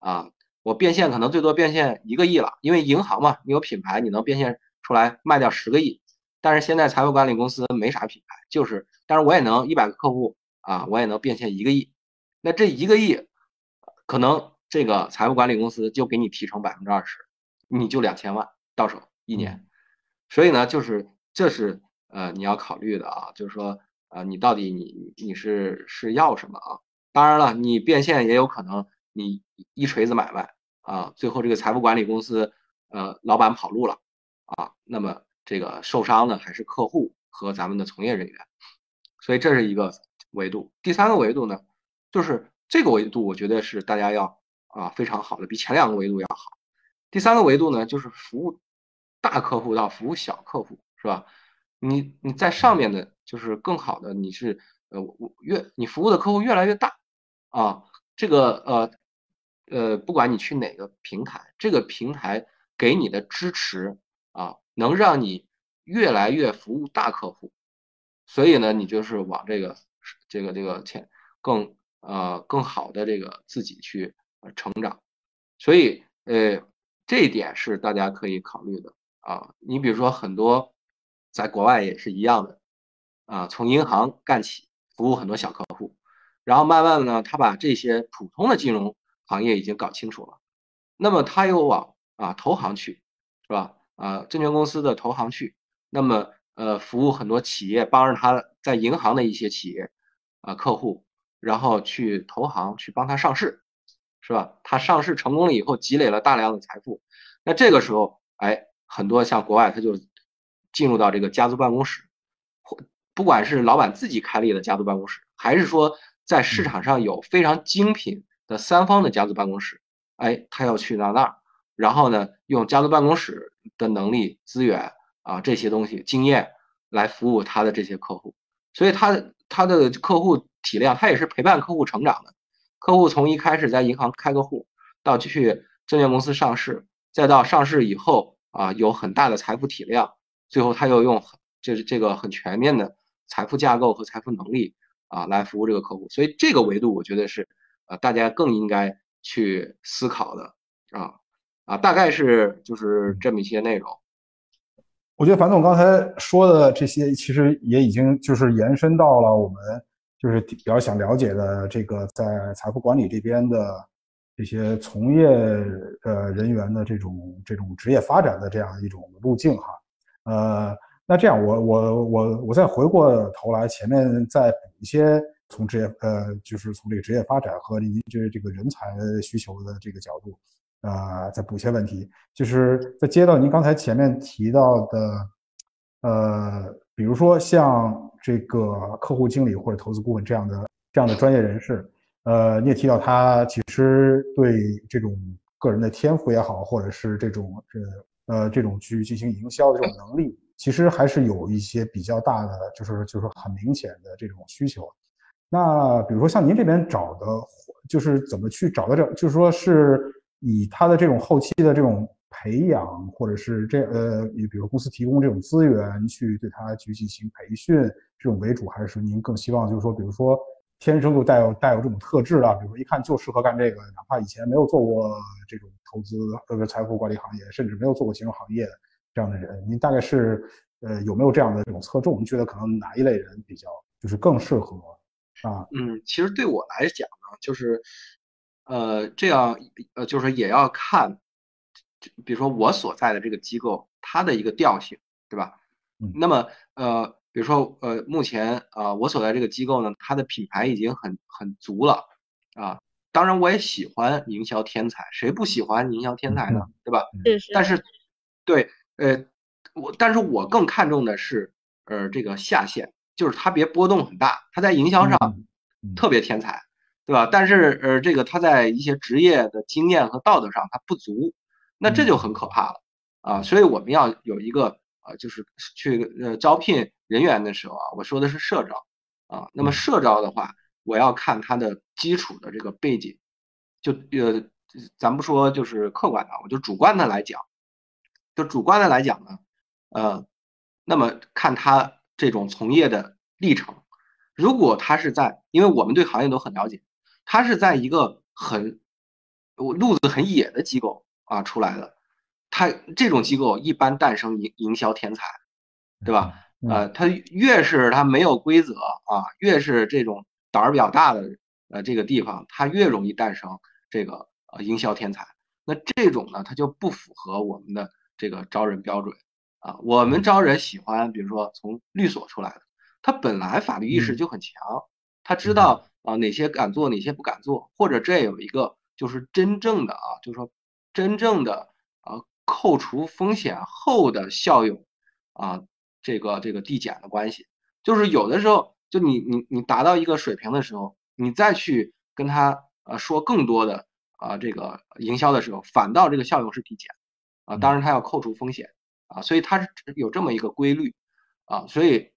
啊，我变现可能最多变现一个亿了，因为银行嘛，你有品牌，你能变现出来卖掉十个亿。但是现在财富管理公司没啥品牌，就是，但是我也能一百个客户啊，我也能变现一个亿。那这一个亿，可能这个财富管理公司就给你提成百分之二十，你就两千万到手一年。所以呢，就是这是呃你要考虑的啊，就是说呃你到底你你是是要什么啊？当然了，你变现也有可能你一锤子买卖啊，最后这个财富管理公司呃老板跑路了啊，那么。这个受伤的还是客户和咱们的从业人员，所以这是一个维度。第三个维度呢，就是这个维度，我觉得是大家要啊非常好的，比前两个维度要好。第三个维度呢，就是服务大客户到服务小客户，是吧？你你在上面的，就是更好的，你是呃我越你服务的客户越来越大啊，这个呃呃，不管你去哪个平台，这个平台给你的支持啊。能让你越来越服务大客户，所以呢，你就是往这个这个这个前更呃更好的这个自己去成长，所以呃这一点是大家可以考虑的啊。你比如说很多在国外也是一样的啊，从银行干起，服务很多小客户，然后慢慢的呢，他把这些普通的金融行业已经搞清楚了，那么他又往啊投行去，是吧？啊，证券公司的投行去，那么呃，服务很多企业，帮着他在银行的一些企业啊客户，然后去投行去帮他上市，是吧？他上市成功了以后，积累了大量的财富，那这个时候，哎，很多像国外他就进入到这个家族办公室，或不管是老板自己开立的家族办公室，还是说在市场上有非常精品的三方的家族办公室，哎，他要去到那儿。然后呢，用家族办公室的能力、资源啊这些东西、经验来服务他的这些客户，所以他他的客户体量，他也是陪伴客户成长的。客户从一开始在银行开个户，到去证券公司上市，再到上市以后啊有很大的财富体量，最后他又用就是这个很全面的财富架构和财富能力啊来服务这个客户。所以这个维度，我觉得是呃大家更应该去思考的啊。啊，大概是就是这么一些内容。我觉得樊总刚才说的这些，其实也已经就是延伸到了我们就是比较想了解的这个在财富管理这边的这些从业呃人员的这种这种职业发展的这样一种路径哈。呃，那这样我我我我再回过头来前面再补一些从职业呃就是从这个职业发展和您这这个人才需求的这个角度。啊，再补一些问题，就是在接到您刚才前面提到的，呃，比如说像这个客户经理或者投资顾问这样的这样的专业人士，呃，你也提到他其实对这种个人的天赋也好，或者是这种这呃这种去进行营销的这种能力，其实还是有一些比较大的，就是就是很明显的这种需求。那比如说像您这边找的，就是怎么去找到这，就是说是以他的这种后期的这种培养，或者是这呃，你比如公司提供这种资源去对他去进行培训这种为主，还是说您更希望就是说，比如说天生就带有带有这种特质的，比如说一看就适合干这个，哪怕以前没有做过这种投资或者财富管理行业，甚至没有做过金融行业这样的人，您大概是呃有没有这样的这种侧重？您觉得可能哪一类人比较就是更适合？啊，嗯，其实对我来讲呢，就是，呃，这样，呃，就是也要看，比如说我所在的这个机构它的一个调性，对吧？嗯，那么，呃，比如说，呃，目前，呃，我所在这个机构呢，它的品牌已经很很足了，啊，当然我也喜欢营销天才，谁不喜欢营销天才呢？对吧？是是。但是，对，呃，我，但是我更看重的是，呃，这个下限。就是他别波动很大，他在营销上特别天才，对吧？但是呃，这个他在一些职业的经验和道德上他不足，那这就很可怕了啊！所以我们要有一个啊，就是去呃招聘人员的时候啊，我说的是社招啊。那么社招的话，我要看他的基础的这个背景，就呃，咱不说就是客观的，我就主观的来讲，就主观的来讲呢，呃，那么看他。这种从业的历程，如果他是在，因为我们对行业都很了解，他是在一个很路子很野的机构啊出来的，他这种机构一般诞生营营销天才，对吧？呃，他越是他没有规则啊，越是这种胆儿比较大的呃这个地方，他越容易诞生这个呃营销天才。那这种呢，它就不符合我们的这个招人标准。啊，我们招人喜欢，比如说从律所出来的，他本来法律意识就很强，他知道啊哪些敢做，哪些不敢做，或者这有一个就是真正的啊，就是说真正的啊扣除风险后的效用啊，这个这个递减的关系，就是有的时候就你你你达到一个水平的时候，你再去跟他呃说更多的啊这个营销的时候，反倒这个效用是递减啊，当然它要扣除风险。啊，所以它是有这么一个规律，啊，所以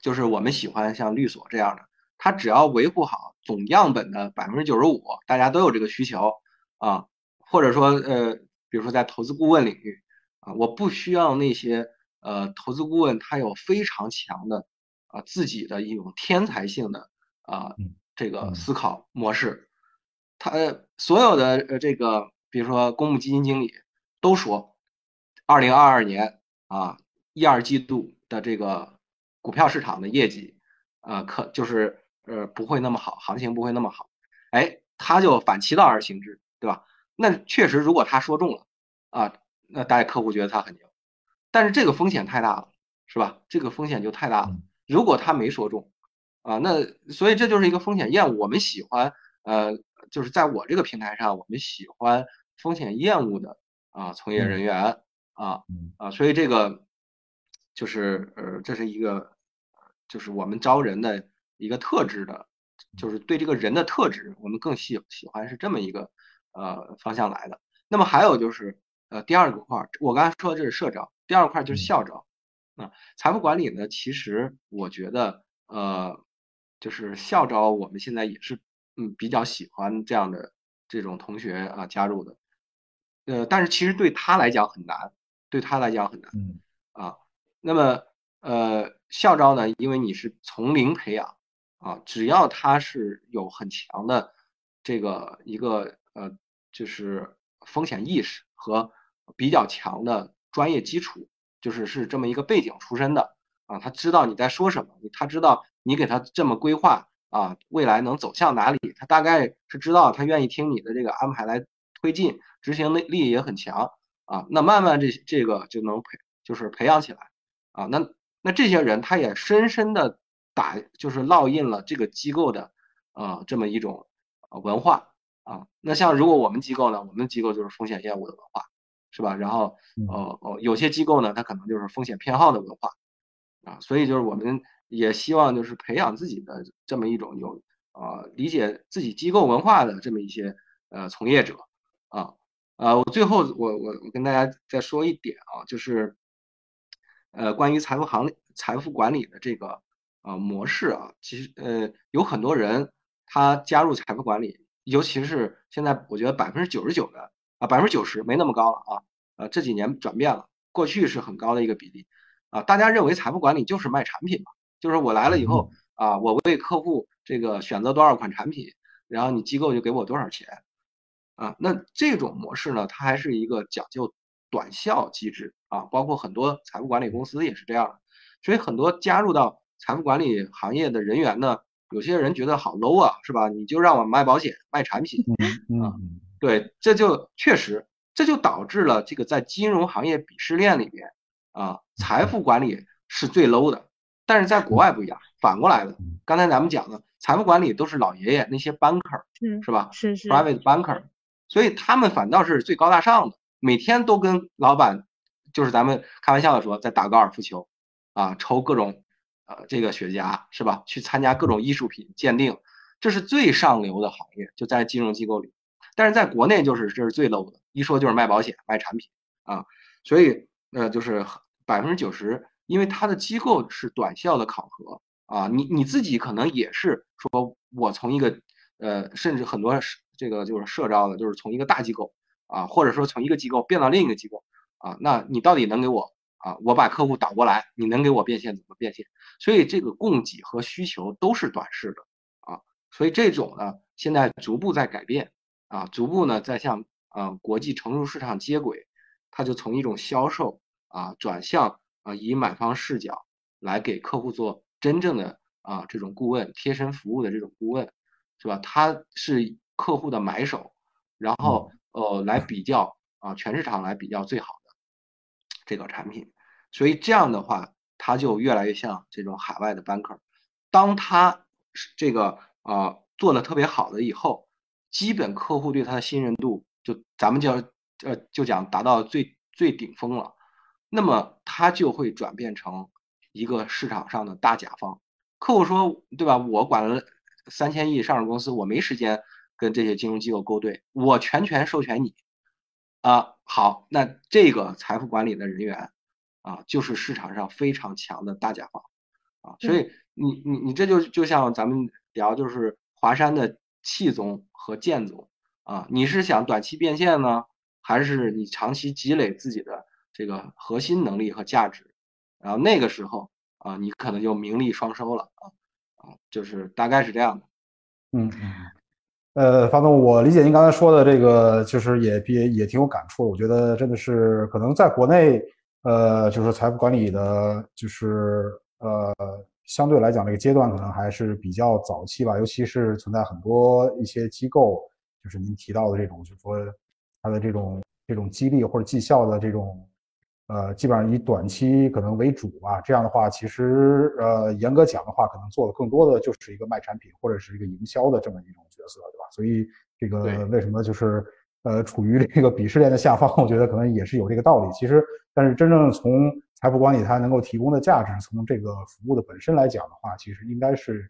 就是我们喜欢像律所这样的，它只要维护好总样本的百分之九十五，大家都有这个需求啊，或者说呃，比如说在投资顾问领域啊，我不需要那些呃投资顾问他有非常强的啊自己的一种天才性的啊这个思考模式，他所有的呃这个比如说公募基金经理都说。二零二二年啊，一二季度的这个股票市场的业绩，呃，可就是呃不会那么好，行情不会那么好，哎，他就反其道而行之，对吧？那确实，如果他说中了啊，那大家客户觉得他很牛，但是这个风险太大了，是吧？这个风险就太大了。如果他没说中啊，那所以这就是一个风险厌恶。我们喜欢呃，就是在我这个平台上，我们喜欢风险厌恶的啊从业人员。啊，啊，所以这个就是呃，这是一个就是我们招人的一个特质的，就是对这个人的特质，我们更喜喜欢是这么一个呃方向来的。那么还有就是呃第二个块儿，我刚才说的这是社招，第二块就是校招啊。财富管理呢，其实我觉得呃就是校招，我们现在也是嗯比较喜欢这样的这种同学啊加入的，呃，但是其实对他来讲很难。对他来讲很难，嗯啊，那么呃校招呢，因为你是从零培养啊，只要他是有很强的这个一个呃就是风险意识和比较强的专业基础，就是是这么一个背景出身的啊，他知道你在说什么，他知道你给他这么规划啊，未来能走向哪里，他大概是知道，他愿意听你的这个安排来推进，执行力力也很强。啊，那慢慢这这个就能培，就是培养起来，啊，那那这些人他也深深的打，就是烙印了这个机构的，呃，这么一种文化啊。那像如果我们机构呢，我们机构就是风险厌恶的文化，是吧？然后，哦哦，有些机构呢，它可能就是风险偏好的文化，啊，所以就是我们也希望就是培养自己的这么一种有，啊，理解自己机构文化的这么一些呃从业者，啊。呃，我最后我我我跟大家再说一点啊，就是，呃，关于财富行财富管理的这个呃模式啊，其实呃有很多人他加入财富管理，尤其是现在我觉得百分之九十九的啊百分之九十没那么高了啊，呃这几年转变了，过去是很高的一个比例啊，大家认为财富管理就是卖产品嘛，就是我来了以后啊，我为客户这个选择多少款产品，然后你机构就给我多少钱啊，那这种模式呢，它还是一个讲究短效机制啊，包括很多财富管理公司也是这样的，所以很多加入到财富管理行业的人员呢，有些人觉得好 low 啊，是吧？你就让我卖保险、卖产品啊，对，这就确实，这就导致了这个在金融行业鄙视链里边啊，财富管理是最 low 的。但是在国外不一样，反过来的。刚才咱们讲的财富管理都是老爷爷那些 banker，是吧？是是，private banker，所以他们反倒是最高大上的，每天都跟老板，就是咱们开玩笑的说，在打高尔夫球，啊，抽各种。呃，这个雪茄是吧？去参加各种艺术品鉴定，这是最上流的行业，就在金融机构里。但是在国内就是这是最 low 的，一说就是卖保险、卖产品啊。所以呃，就是百分之九十，因为它的机构是短效的考核啊。你你自己可能也是说，我从一个呃，甚至很多是这个就是社招的，就是从一个大机构啊，或者说从一个机构变到另一个机构啊，那你到底能给我？啊，我把客户导过来，你能给我变现怎么变现？所以这个供给和需求都是短视的啊，所以这种呢，现在逐步在改变啊，逐步呢在向啊国际成熟市场接轨，它就从一种销售啊转向啊以买方视角来给客户做真正的啊这种顾问贴身服务的这种顾问，是吧？他是客户的买手，然后呃来比较啊全市场来比较最好的这个产品。所以这样的话，它就越来越像这种海外的 banker。当他这个呃做的特别好的以后，基本客户对他的信任度就咱们叫呃就讲达到最最顶峰了。那么他就会转变成一个市场上的大甲方。客户说，对吧？我管了三千亿上市公司，我没时间跟这些金融机构勾兑，我全权授权你。啊，好，那这个财富管理的人员。啊，就是市场上非常强的大甲方，啊，所以你你你这就就像咱们聊，就是华山的气宗和剑宗，啊，你是想短期变现呢，还是你长期积累自己的这个核心能力和价值？然后那个时候啊，你可能就名利双收了啊啊，就是大概是这样的。嗯嗯，呃，方总，我理解您刚才说的这个，就是也也也挺有感触。我觉得真的是可能在国内。呃，就是财富管理的，就是呃，相对来讲，这个阶段可能还是比较早期吧。尤其是存在很多一些机构，就是您提到的这种，就是说它的这种这种激励或者绩效的这种，呃，基本上以短期可能为主吧。这样的话，其实呃，严格讲的话，可能做的更多的就是一个卖产品或者是一个营销的这么一种角色，对吧？所以这个为什么就是呃，处于这个鄙视链的下方，我觉得可能也是有这个道理。其实。但是真正从财富管理它能够提供的价值，从这个服务的本身来讲的话，其实应该是，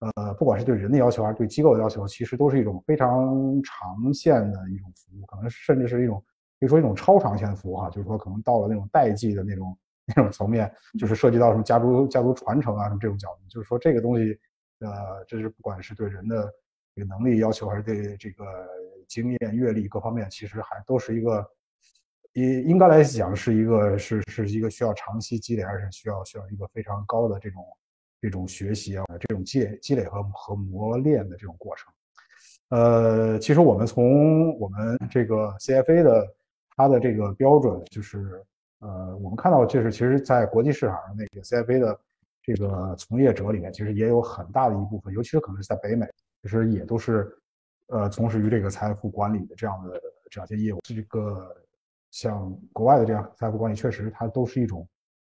呃，不管是对人的要求还是对机构的要求，其实都是一种非常长线的一种服务，可能甚至是一种可以说一种超长线服务哈，就是说可能到了那种代际的那种那种层面，就是涉及到什么家族家族传承啊什么这种角度，就是说这个东西，呃，这是不管是对人的这个能力要求，还是对这个经验阅历各方面，其实还都是一个。应应该来讲是一个是是一个需要长期积累，而且需要需要一个非常高的这种这种学习啊，这种积累积累和和磨练的这种过程。呃，其实我们从我们这个 CFA 的它的这个标准，就是呃，我们看到就是其实，在国际市场上那个 CFA 的这个从业者里面，其实也有很大的一部分，尤其是可能是在北美，其实也都是呃从事于这个财富管理的这样的这样一些业务，这个。像国外的这样财富管理，确实它都是一种，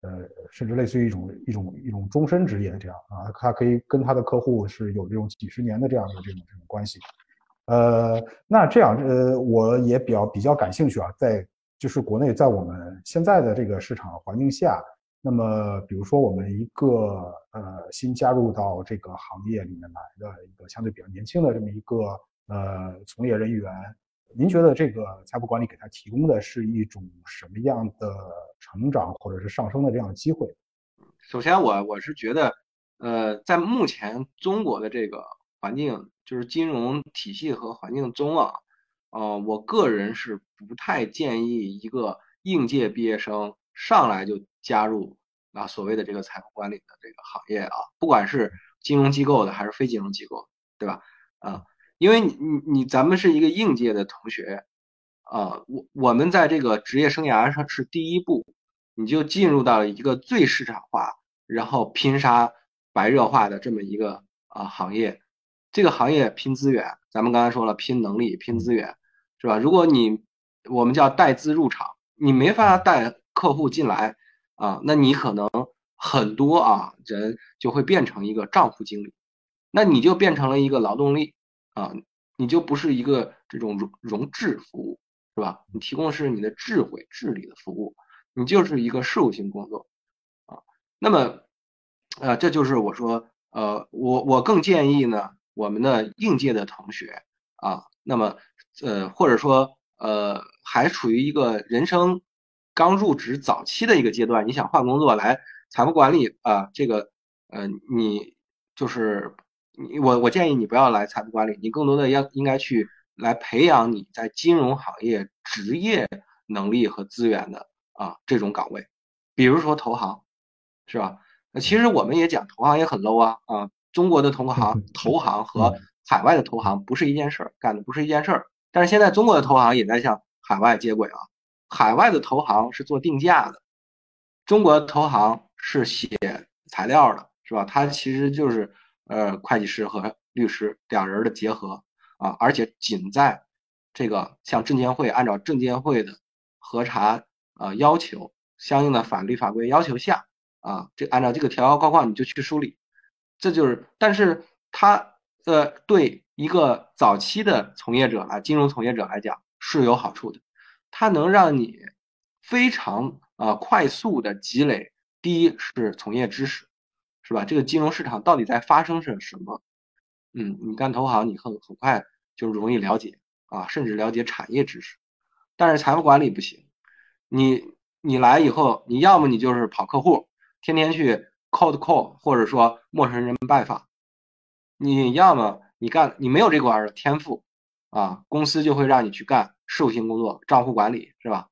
呃，甚至类似于一种一种一种终身职业这样啊，它可以跟他的客户是有这种几十年的这样的这种这种关系。呃，那这样呃，我也比较比较感兴趣啊，在就是国内在我们现在的这个市场环境下，那么比如说我们一个呃新加入到这个行业里面来的一个相对比较年轻的这么一个呃从业人员。您觉得这个财富管理给他提供的是一种什么样的成长或者是上升的这样的机会？首先，我我是觉得，呃，在目前中国的这个环境，就是金融体系和环境中啊，呃，我个人是不太建议一个应届毕业生上来就加入啊所谓的这个财富管理的这个行业啊，不管是金融机构的还是非金融机构，对吧？啊，因为你你你咱们是一个应届的同学啊，我我们在这个职业生涯上是第一步，你就进入到了一个最市场化，然后拼杀白热化的这么一个啊行业，这个行业拼资源，咱们刚才说了拼能力、拼资源，是吧？如果你我们叫带资入场，你没法带客户进来啊，那你可能很多啊人就会变成一个账户经理。那你就变成了一个劳动力啊，你就不是一个这种融融智服务，是吧？你提供是你的智慧、智力的服务，你就是一个事务性工作啊。那么，呃，这就是我说，呃，我我更建议呢，我们的应届的同学啊，那么，呃，或者说，呃，还处于一个人生刚入职早期的一个阶段，你想换工作来财富管理啊，这个，呃，你就是。你我我建议你不要来财富管理，你更多的要应该去来培养你在金融行业职业能力和资源的啊这种岗位，比如说投行，是吧？那其实我们也讲投行也很 low 啊啊，中国的投行投行和海外的投行不是一件事儿，干的不是一件事儿。但是现在中国的投行也在向海外接轨啊，海外的投行是做定价的，中国的投行是写材料的，是吧？它其实就是。呃，会计师和律师两人的结合啊，而且仅在这个像证监会按照证监会的核查呃要求，相应的法律法规要求下啊，这按照这个条条框框你就去梳理，这就是，但是它呃对一个早期的从业者来，金融从业者来讲是有好处的，它能让你非常啊快速的积累，第一是从业知识。是吧？这个金融市场到底在发生着什么？嗯，你干投行，你很很快就容易了解啊，甚至了解产业知识。但是财富管理不行，你你来以后，你要么你就是跑客户，天天去 cold call，或者说陌生人拜访；你要么你干你没有这块的天赋啊，公司就会让你去干事务性工作，账户管理是吧？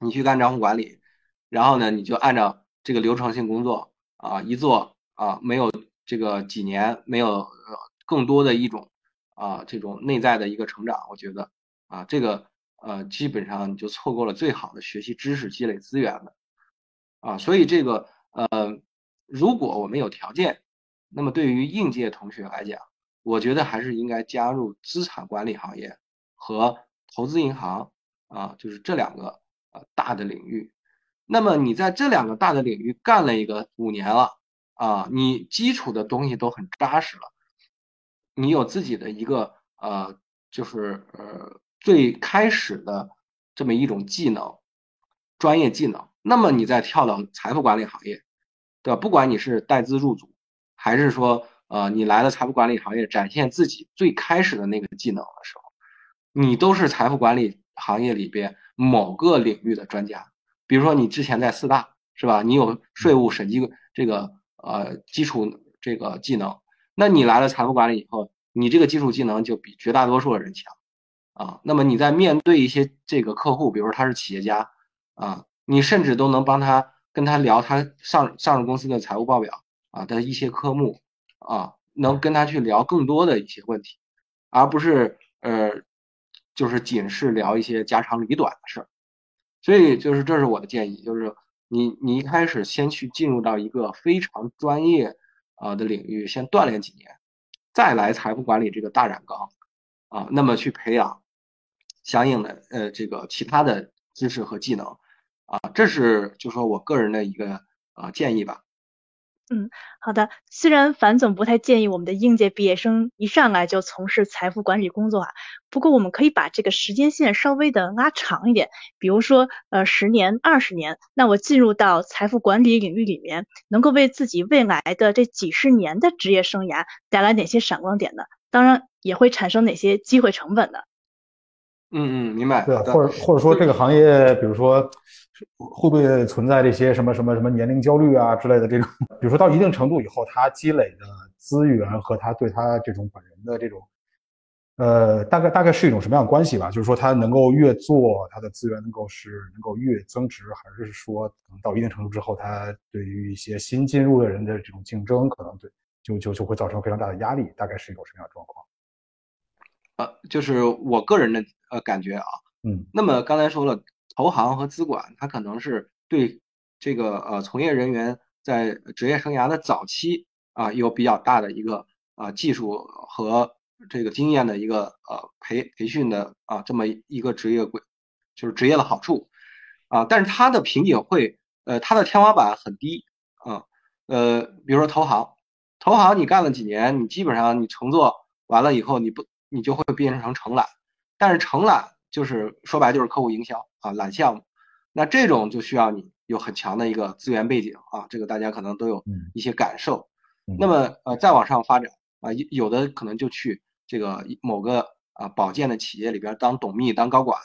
你去干账户管理，然后呢，你就按照这个流程性工作啊一做。啊，没有这个几年，没有呃更多的一种啊这种内在的一个成长，我觉得啊这个呃基本上你就错过了最好的学习知识、积累资源的啊，所以这个呃如果我们有条件，那么对于应届同学来讲，我觉得还是应该加入资产管理行业和投资银行啊，就是这两个呃大的领域。那么你在这两个大的领域干了一个五年了。啊，你基础的东西都很扎实了，你有自己的一个呃，就是呃最开始的这么一种技能，专业技能。那么你再跳到财富管理行业，对吧？不管你是带资入组，还是说呃你来了财富管理行业展现自己最开始的那个技能的时候，你都是财富管理行业里边某个领域的专家。比如说你之前在四大是吧？你有税务审计这个。呃，基础这个技能，那你来了财富管理以后，你这个基础技能就比绝大多数的人强啊。那么你在面对一些这个客户，比如说他是企业家啊，你甚至都能帮他跟他聊他上上市公司的财务报表啊的一些科目啊，能跟他去聊更多的一些问题，而不是呃，就是仅是聊一些家长里短的事儿。所以就是这是我的建议，就是。你你一开始先去进入到一个非常专业啊的领域，先锻炼几年，再来财富管理这个大染缸啊，那么去培养相应的呃这个其他的知识和技能啊，这是就说我个人的一个啊建议吧。嗯，好的。虽然樊总不太建议我们的应届毕业生一上来就从事财富管理工作啊，不过我们可以把这个时间线稍微的拉长一点，比如说呃十年、二十年，那我进入到财富管理领域里面，能够为自己未来的这几十年的职业生涯带来哪些闪光点呢？当然也会产生哪些机会成本呢？嗯嗯，明白。对，或者或者说这个行业，比如说会不会存在这些什么什么什么年龄焦虑啊之类的这种？比如说到一定程度以后，他积累的资源和他对他这种本人的这种，呃，大概大概是一种什么样的关系吧？就是说他能够越做，他的资源能够是能够越增值，还是说到一定程度之后，他对于一些新进入的人的这种竞争，可能对就就就会造成非常大的压力？大概是一种什么样的状况？呃，就是我个人的呃感觉啊，嗯，那么刚才说了，投行和资管，它可能是对这个呃从业人员在职业生涯的早期啊有比较大的一个啊技术和这个经验的一个呃培培训的啊这么一个职业规，就是职业的好处啊，但是它的瓶颈会呃它的天花板很低啊，呃比如说投行，投行你干了几年，你基本上你乘坐完了以后你不。你就会变成承揽，但是承揽就是说白就是客户营销啊，揽项目，那这种就需要你有很强的一个资源背景啊，这个大家可能都有一些感受。那么呃再往上发展啊，有的可能就去这个某个啊保健的企业里边当董秘当高管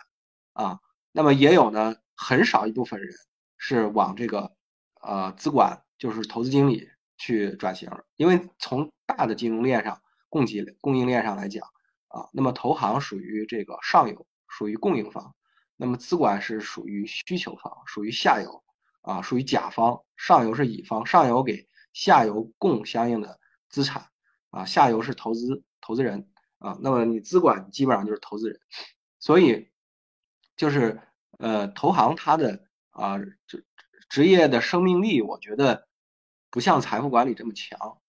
啊，那么也有呢很少一部分人是往这个呃资管就是投资经理去转型，因为从大的金融链上供给供应链上来讲。啊，那么投行属于这个上游，属于供应方；那么资管是属于需求方，属于下游，啊，属于甲方。上游是乙方，上游给下游供相应的资产，啊，下游是投资投资人，啊，那么你资管基本上就是投资人，所以就是呃，投行它的啊职职业的生命力，我觉得不像财富管理这么强，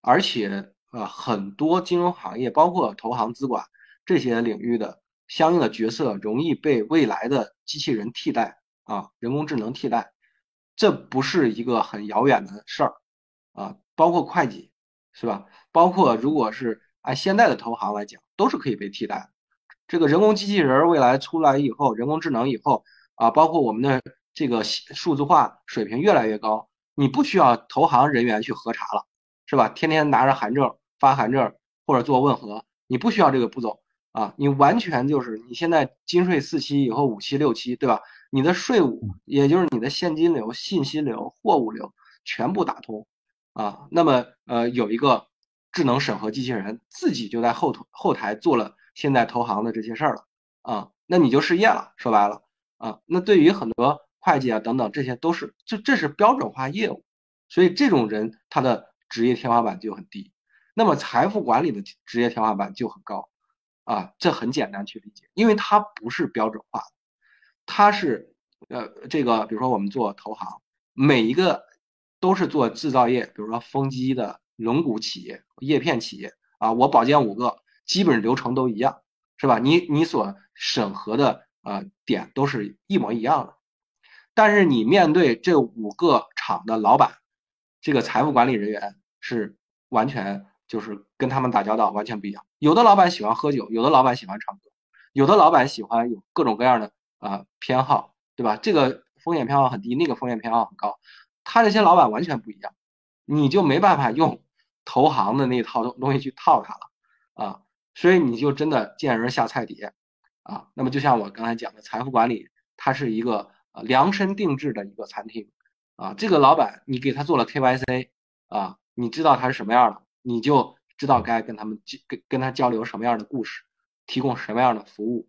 而且。啊，很多金融行业，包括投行、资管这些领域的相应的角色，容易被未来的机器人替代啊，人工智能替代，这不是一个很遥远的事儿啊。包括会计，是吧？包括如果是按现在的投行来讲，都是可以被替代。这个人工机器人未来出来以后，人工智能以后啊，包括我们的这个数字化水平越来越高，你不需要投行人员去核查了。是吧？天天拿着函证发函证或者做问核，你不需要这个步骤啊，你完全就是你现在金税四期以后五期六期，对吧？你的税务也就是你的现金流、信息流、货物流全部打通啊。那么呃，有一个智能审核机器人自己就在后头后台做了现在投行的这些事儿了啊，那你就失业了。说白了啊，那对于很多会计啊等等，这些都是这这是标准化业务，所以这种人他的。职业天花板就很低，那么财富管理的职业天花板就很高，啊，这很简单去理解，因为它不是标准化，它是呃这个，比如说我们做投行，每一个都是做制造业，比如说风机的龙骨企业、叶片企业啊，我保荐五个，基本流程都一样，是吧？你你所审核的呃点都是一模一样的，但是你面对这五个厂的老板。这个财务管理人员是完全就是跟他们打交道完全不一样。有的老板喜欢喝酒，有的老板喜欢唱歌，有的老板喜欢有各种各样的啊偏好，对吧？这个风险偏好很低，那个风险偏好很高，他这些老板完全不一样，你就没办法用投行的那套东西去套他了啊。所以你就真的见人下菜碟啊。那么就像我刚才讲的，财富管理它是一个呃量身定制的一个餐厅。啊，这个老板，你给他做了 KYC，啊，你知道他是什么样的，你就知道该跟他们跟跟他交流什么样的故事，提供什么样的服务。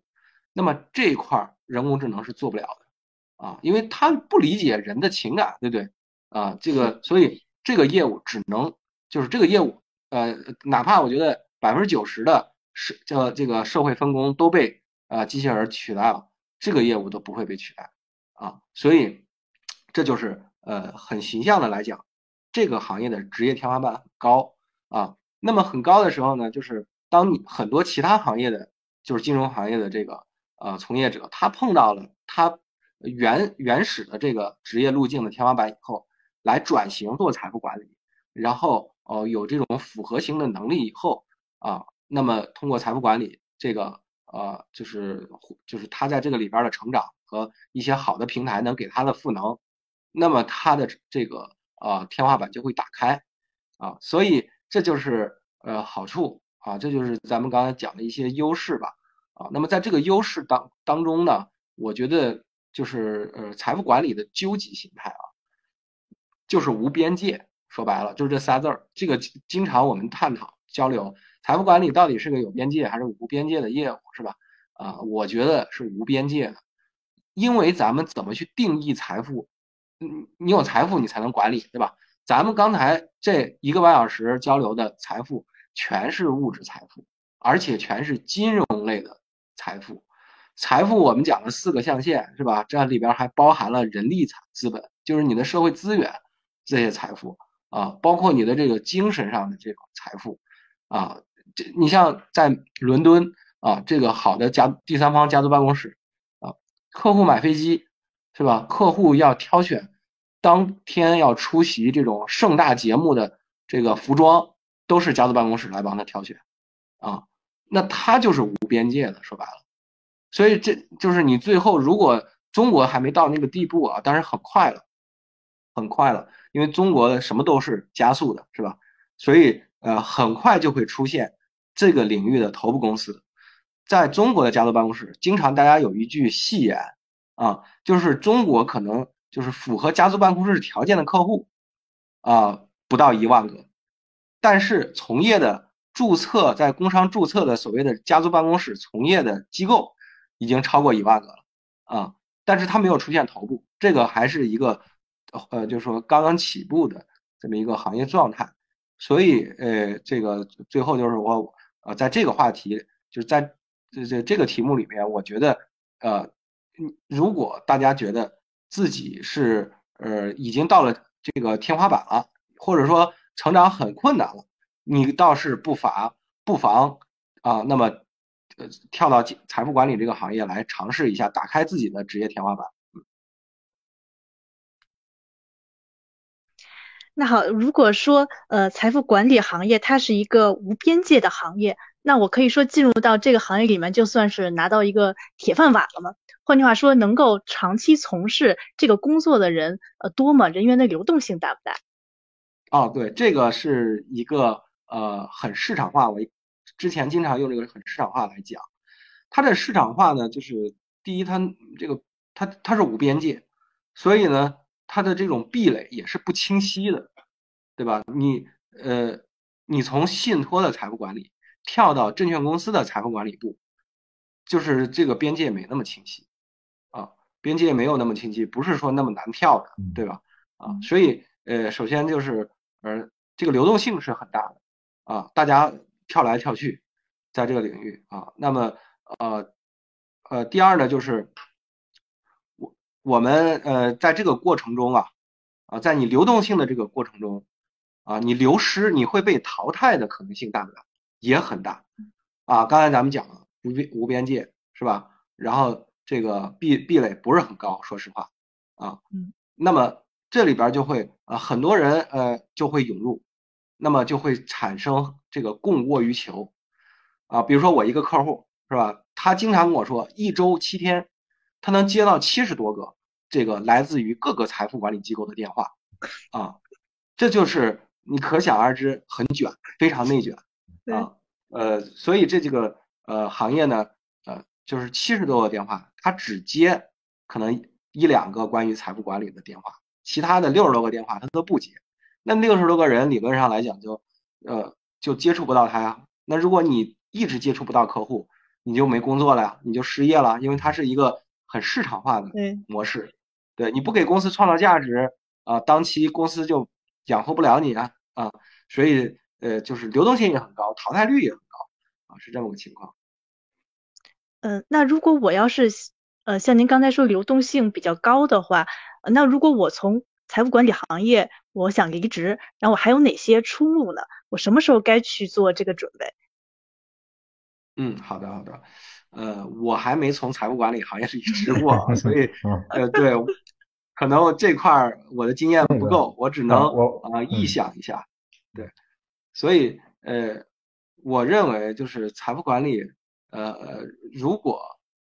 那么这一块人工智能是做不了的，啊，因为他不理解人的情感，对不对？啊，这个，所以这个业务只能就是这个业务，呃，哪怕我觉得百分之九十的社这这个社会分工都被呃机器人取代了，这个业务都不会被取代，啊，所以这就是。呃，很形象的来讲，这个行业的职业天花板很高啊。那么很高的时候呢，就是当你很多其他行业的，就是金融行业的这个呃从业者，他碰到了他原原始的这个职业路径的天花板以后，来转型做财富管理，然后哦有这种复合型的能力以后啊，那么通过财富管理这个呃就是就是他在这个里边的成长和一些好的平台能给他的赋能。那么它的这个呃天花板就会打开啊，所以这就是呃好处啊，这就是咱们刚才讲的一些优势吧啊。那么在这个优势当当中呢，我觉得就是呃财富管理的究极形态啊，就是无边界。说白了就是这仨字儿。这个经常我们探讨交流，财富管理到底是个有边界还是无边界的业务，是吧？啊，我觉得是无边界的，因为咱们怎么去定义财富？嗯，你有财富你才能管理，对吧？咱们刚才这一个半小时交流的财富，全是物质财富，而且全是金融类的财富。财富我们讲了四个象限，是吧？这里边还包含了人力财资本，就是你的社会资源这些财富啊，包括你的这个精神上的这种财富啊。这你像在伦敦啊，这个好的家第三方家族办公室啊，客户买飞机。是吧？客户要挑选当天要出席这种盛大节目的这个服装，都是家族办公室来帮他挑选，啊，那他就是无边界的，说白了。所以这就是你最后如果中国还没到那个地步啊，但是很快了，很快了，因为中国的什么都是加速的，是吧？所以呃，很快就会出现这个领域的头部公司，在中国的家族办公室，经常大家有一句戏言。啊，就是中国可能就是符合家族办公室条件的客户，啊，不到一万个，但是从业的注册在工商注册的所谓的家族办公室从业的机构已经超过一万个了，啊，但是它没有出现头部，这个还是一个，呃，就是说刚刚起步的这么一个行业状态，所以，呃，这个最后就是我，呃，在这个话题，就是在这这这个题目里面，我觉得，呃。如果大家觉得自己是呃已经到了这个天花板了，或者说成长很困难了，你倒是不乏不妨啊，那么呃跳到财富管理这个行业来尝试一下，打开自己的职业天花板。那好，如果说呃财富管理行业它是一个无边界的行业，那我可以说进入到这个行业里面就算是拿到一个铁饭碗了吗？换句话说，能够长期从事这个工作的人，呃，多吗？人员的流动性大不大？哦，对，这个是一个呃很市场化，我之前经常用这个很市场化来讲。它的市场化呢，就是第一，它这个它它是无边界，所以呢，它的这种壁垒也是不清晰的，对吧？你呃，你从信托的财富管理跳到证券公司的财富管理部，就是这个边界没那么清晰。边界没有那么清晰，不是说那么难跳的，对吧？啊，所以呃，首先就是呃，这个流动性是很大的啊，大家跳来跳去，在这个领域啊，那么呃呃，第二呢，就是我我们呃，在这个过程中啊啊，在你流动性的这个过程中啊，你流失你会被淘汰的可能性大不大？也很大啊。刚才咱们讲了无边无边界是吧？然后。这个壁壁垒不是很高，说实话，啊，嗯，那么这里边就会啊，很多人呃就会涌入，那么就会产生这个供过于求，啊，比如说我一个客户是吧，他经常跟我说，一周七天，他能接到七十多个这个来自于各个财富管理机构的电话，啊，这就是你可想而知很卷，非常内卷，啊，呃，所以这几个呃行业呢。就是七十多个电话，他只接可能一两个关于财富管理的电话，其他的六十多个电话他都不接。那六十多个人理论上来讲就，呃，就接触不到他呀。那如果你一直接触不到客户，你就没工作了呀，你就失业了，因为它是一个很市场化的模式。对，你不给公司创造价值啊，当期公司就养活不了你啊啊。所以呃，就是流动性也很高，淘汰率也很高啊，是这么个情况。嗯，那如果我要是，呃，像您刚才说流动性比较高的话，那如果我从财务管理行业我想离职，然后我还有哪些出路呢？我什么时候该去做这个准备？嗯，好的好的，呃，我还没从财务管理行业离职过，所以，呃，对，可能这块儿我的经验不够，我只能啊臆想一下，对，所以，呃，我认为就是财富管理。呃，如果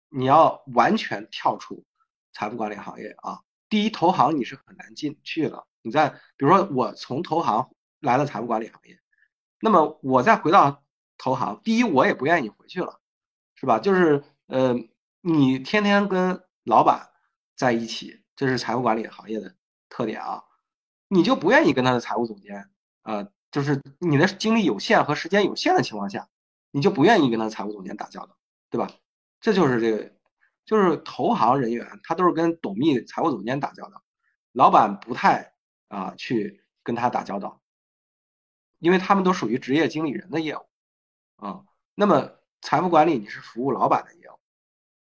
你要完全跳出财富管理行业啊，第一投行你是很难进去了。你在比如说我从投行来了财富管理行业，那么我再回到投行，第一我也不愿意回去了，是吧？就是呃，你天天跟老板在一起，这是财富管理行业的特点啊，你就不愿意跟他的财务总监，呃，就是你的精力有限和时间有限的情况下，你就不愿意跟他财务总监打交道，对吧？这就是这个，就是投行人员他都是跟董秘、财务总监打交道，老板不太啊去跟他打交道，因为他们都属于职业经理人的业务啊。那么财富管理你是服务老板的业务，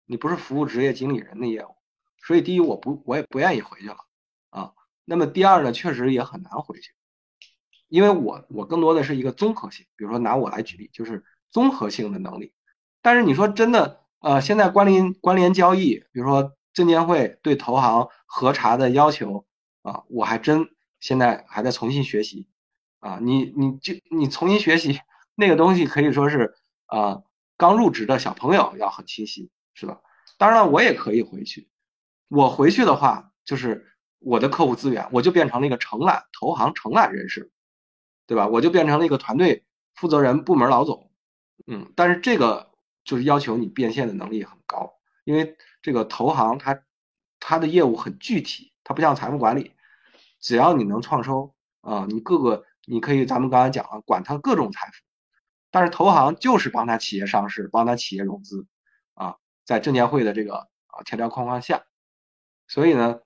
你不是服务职业经理人的业务，所以第一我不我也不愿意回去了啊。那么第二呢，确实也很难回去，因为我我更多的是一个综合性，比如说拿我来举例，就是综合性的能力。但是你说真的，呃，现在关联关联交易，比如说证监会对投行核查的要求啊，我还真现在还在重新学习啊。你你就你重新学习那个东西，可以说是啊，刚入职的小朋友要很清晰，是吧？当然了，我也可以回去，我回去的话，就是我的客户资源，我就变成了一个承揽投行承揽人士，对吧？我就变成了一个团队负责人、部门老总，嗯，但是这个。就是要求你变现的能力很高，因为这个投行它它的业务很具体，它不像财富管理，只要你能创收啊，你各个你可以咱们刚才讲了，管它各种财富，但是投行就是帮他企业上市，帮他企业融资啊，在证监会的这个啊条条框框下，所以呢，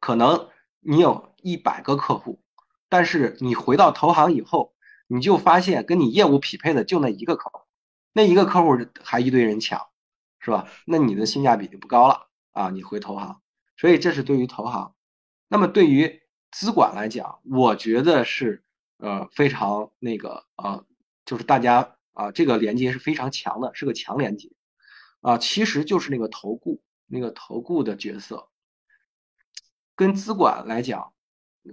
可能你有一百个客户，但是你回到投行以后，你就发现跟你业务匹配的就那一个客户。那一个客户还一堆人抢，是吧？那你的性价比就不高了啊！你回投行，所以这是对于投行。那么对于资管来讲，我觉得是呃非常那个呃，就是大家啊这个连接是非常强的，是个强连接啊。其实就是那个投顾那个投顾的角色，跟资管来讲，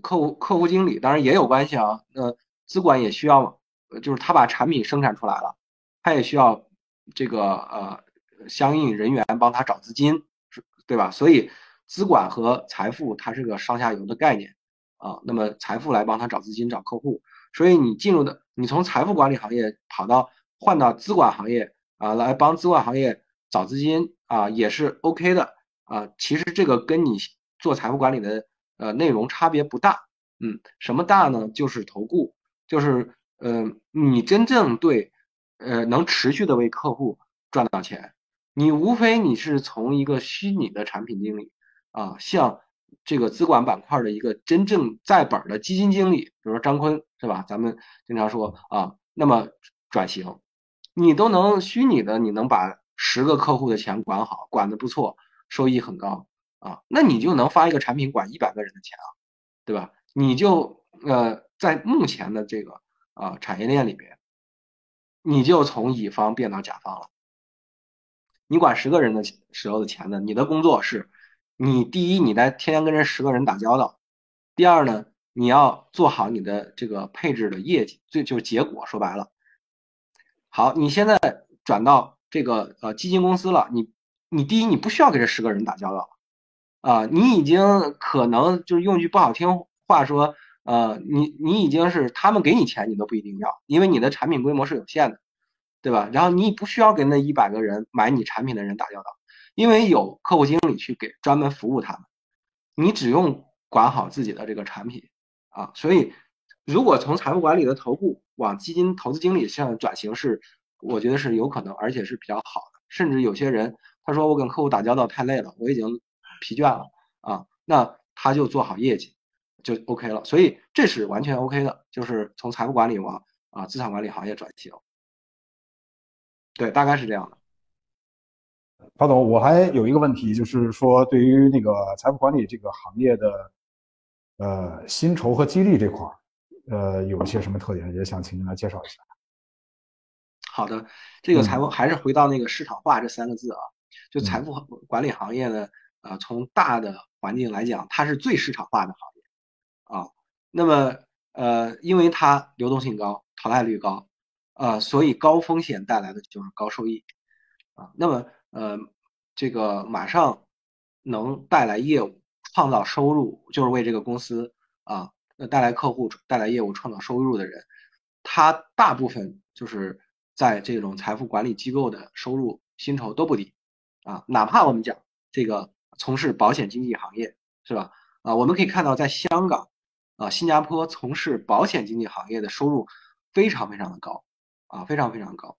客户客户经理当然也有关系啊。那资管也需要，就是他把产品生产出来了。他也需要这个呃相应人员帮他找资金，是对吧？所以资管和财富它是个上下游的概念啊。那么财富来帮他找资金、找客户，所以你进入的，你从财富管理行业跑到换到资管行业啊，来帮资管行业找资金啊，也是 OK 的啊。其实这个跟你做财富管理的呃内容差别不大，嗯，什么大呢？就是投顾，就是嗯，你真正对。呃，能持续的为客户赚到钱，你无非你是从一个虚拟的产品经理啊，像这个资管板块的一个真正在本的基金经理，比如说张坤是吧？咱们经常说啊，那么转型，你都能虚拟的，你能把十个客户的钱管好，管的不错，收益很高啊，那你就能发一个产品管一百个人的钱啊，对吧？你就呃，在目前的这个啊产业链里边。你就从乙方变到甲方了。你管十个人的时候的钱呢？你的工作是，你第一，你在天天跟这十个人打交道；第二呢，你要做好你的这个配置的业绩，这就是结果。说白了，好，你现在转到这个呃基金公司了，你你第一，你不需要跟这十个人打交道啊，你已经可能就是用句不好听话说。呃，你你已经是他们给你钱，你都不一定要，因为你的产品规模是有限的，对吧？然后你不需要跟那一百个人买你产品的人打交道，因为有客户经理去给专门服务他们，你只用管好自己的这个产品啊。所以，如果从财富管理的头部往基金投资经理上转型，是我觉得是有可能，而且是比较好的。甚至有些人他说我跟客户打交道太累了，我已经疲倦了啊，那他就做好业绩。就 OK 了，所以这是完全 OK 的，就是从财富管理往啊资产管理行业转型，对，大概是这样的。高总，我还有一个问题，就是说对于那个财富管理这个行业的呃薪酬和激励这块儿，呃有一些什么特点，也想请您来介绍一下。好的，这个财富还是回到那个市场化这三个字啊，就财富管理行业呢，呃，从大的环境来讲，它是最市场化的行业。啊，那么呃，因为它流动性高，淘汰率高，啊，所以高风险带来的就是高收益，啊，那么呃，这个马上能带来业务、创造收入，就是为这个公司啊，那带来客户、带来业务、创造收入的人，他大部分就是在这种财富管理机构的收入薪酬都不低啊，哪怕我们讲这个从事保险经纪行业是吧？啊，我们可以看到在香港啊、新加坡从事保险经纪行业的收入非常非常的高啊，非常非常高，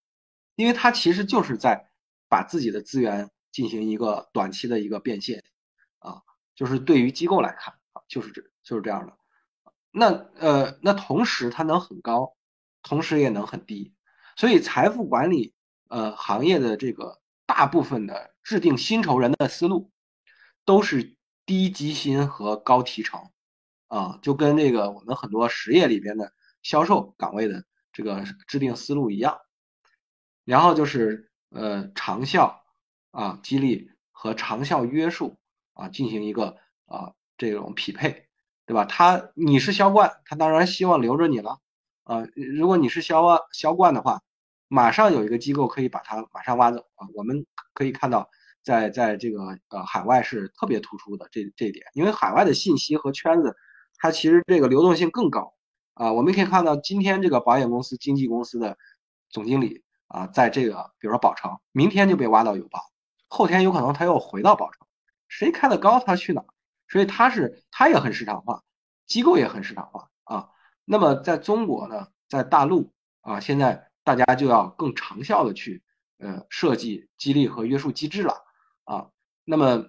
因为它其实就是在把自己的资源进行一个短期的一个变现啊，就是对于机构来看啊，就是这就是这样的。那呃，那同时它能很高，同时也能很低，所以财富管理呃行业的这个大部分的制定薪酬人的思路，都是低基薪和高提成，啊，就跟这个我们很多实业里边的销售岗位的这个制定思路一样，然后就是呃长效啊激励和长效约束啊进行一个啊这种匹配。对吧？他你是销冠，他当然希望留着你了，啊，如果你是销冠销冠的话，马上有一个机构可以把它马上挖走啊。我们可以看到，在在这个呃海外是特别突出的这这一点，因为海外的信息和圈子，它其实这个流动性更高啊。我们可以看到，今天这个保险公司、经纪公司的总经理啊，在这个比如说宝城，明天就被挖到友邦，后天有可能他又回到宝城，谁开的高他去哪儿？所以它是它也很市场化，机构也很市场化啊。那么在中国呢，在大陆啊，现在大家就要更长效的去呃设计激励和约束机制了啊。那么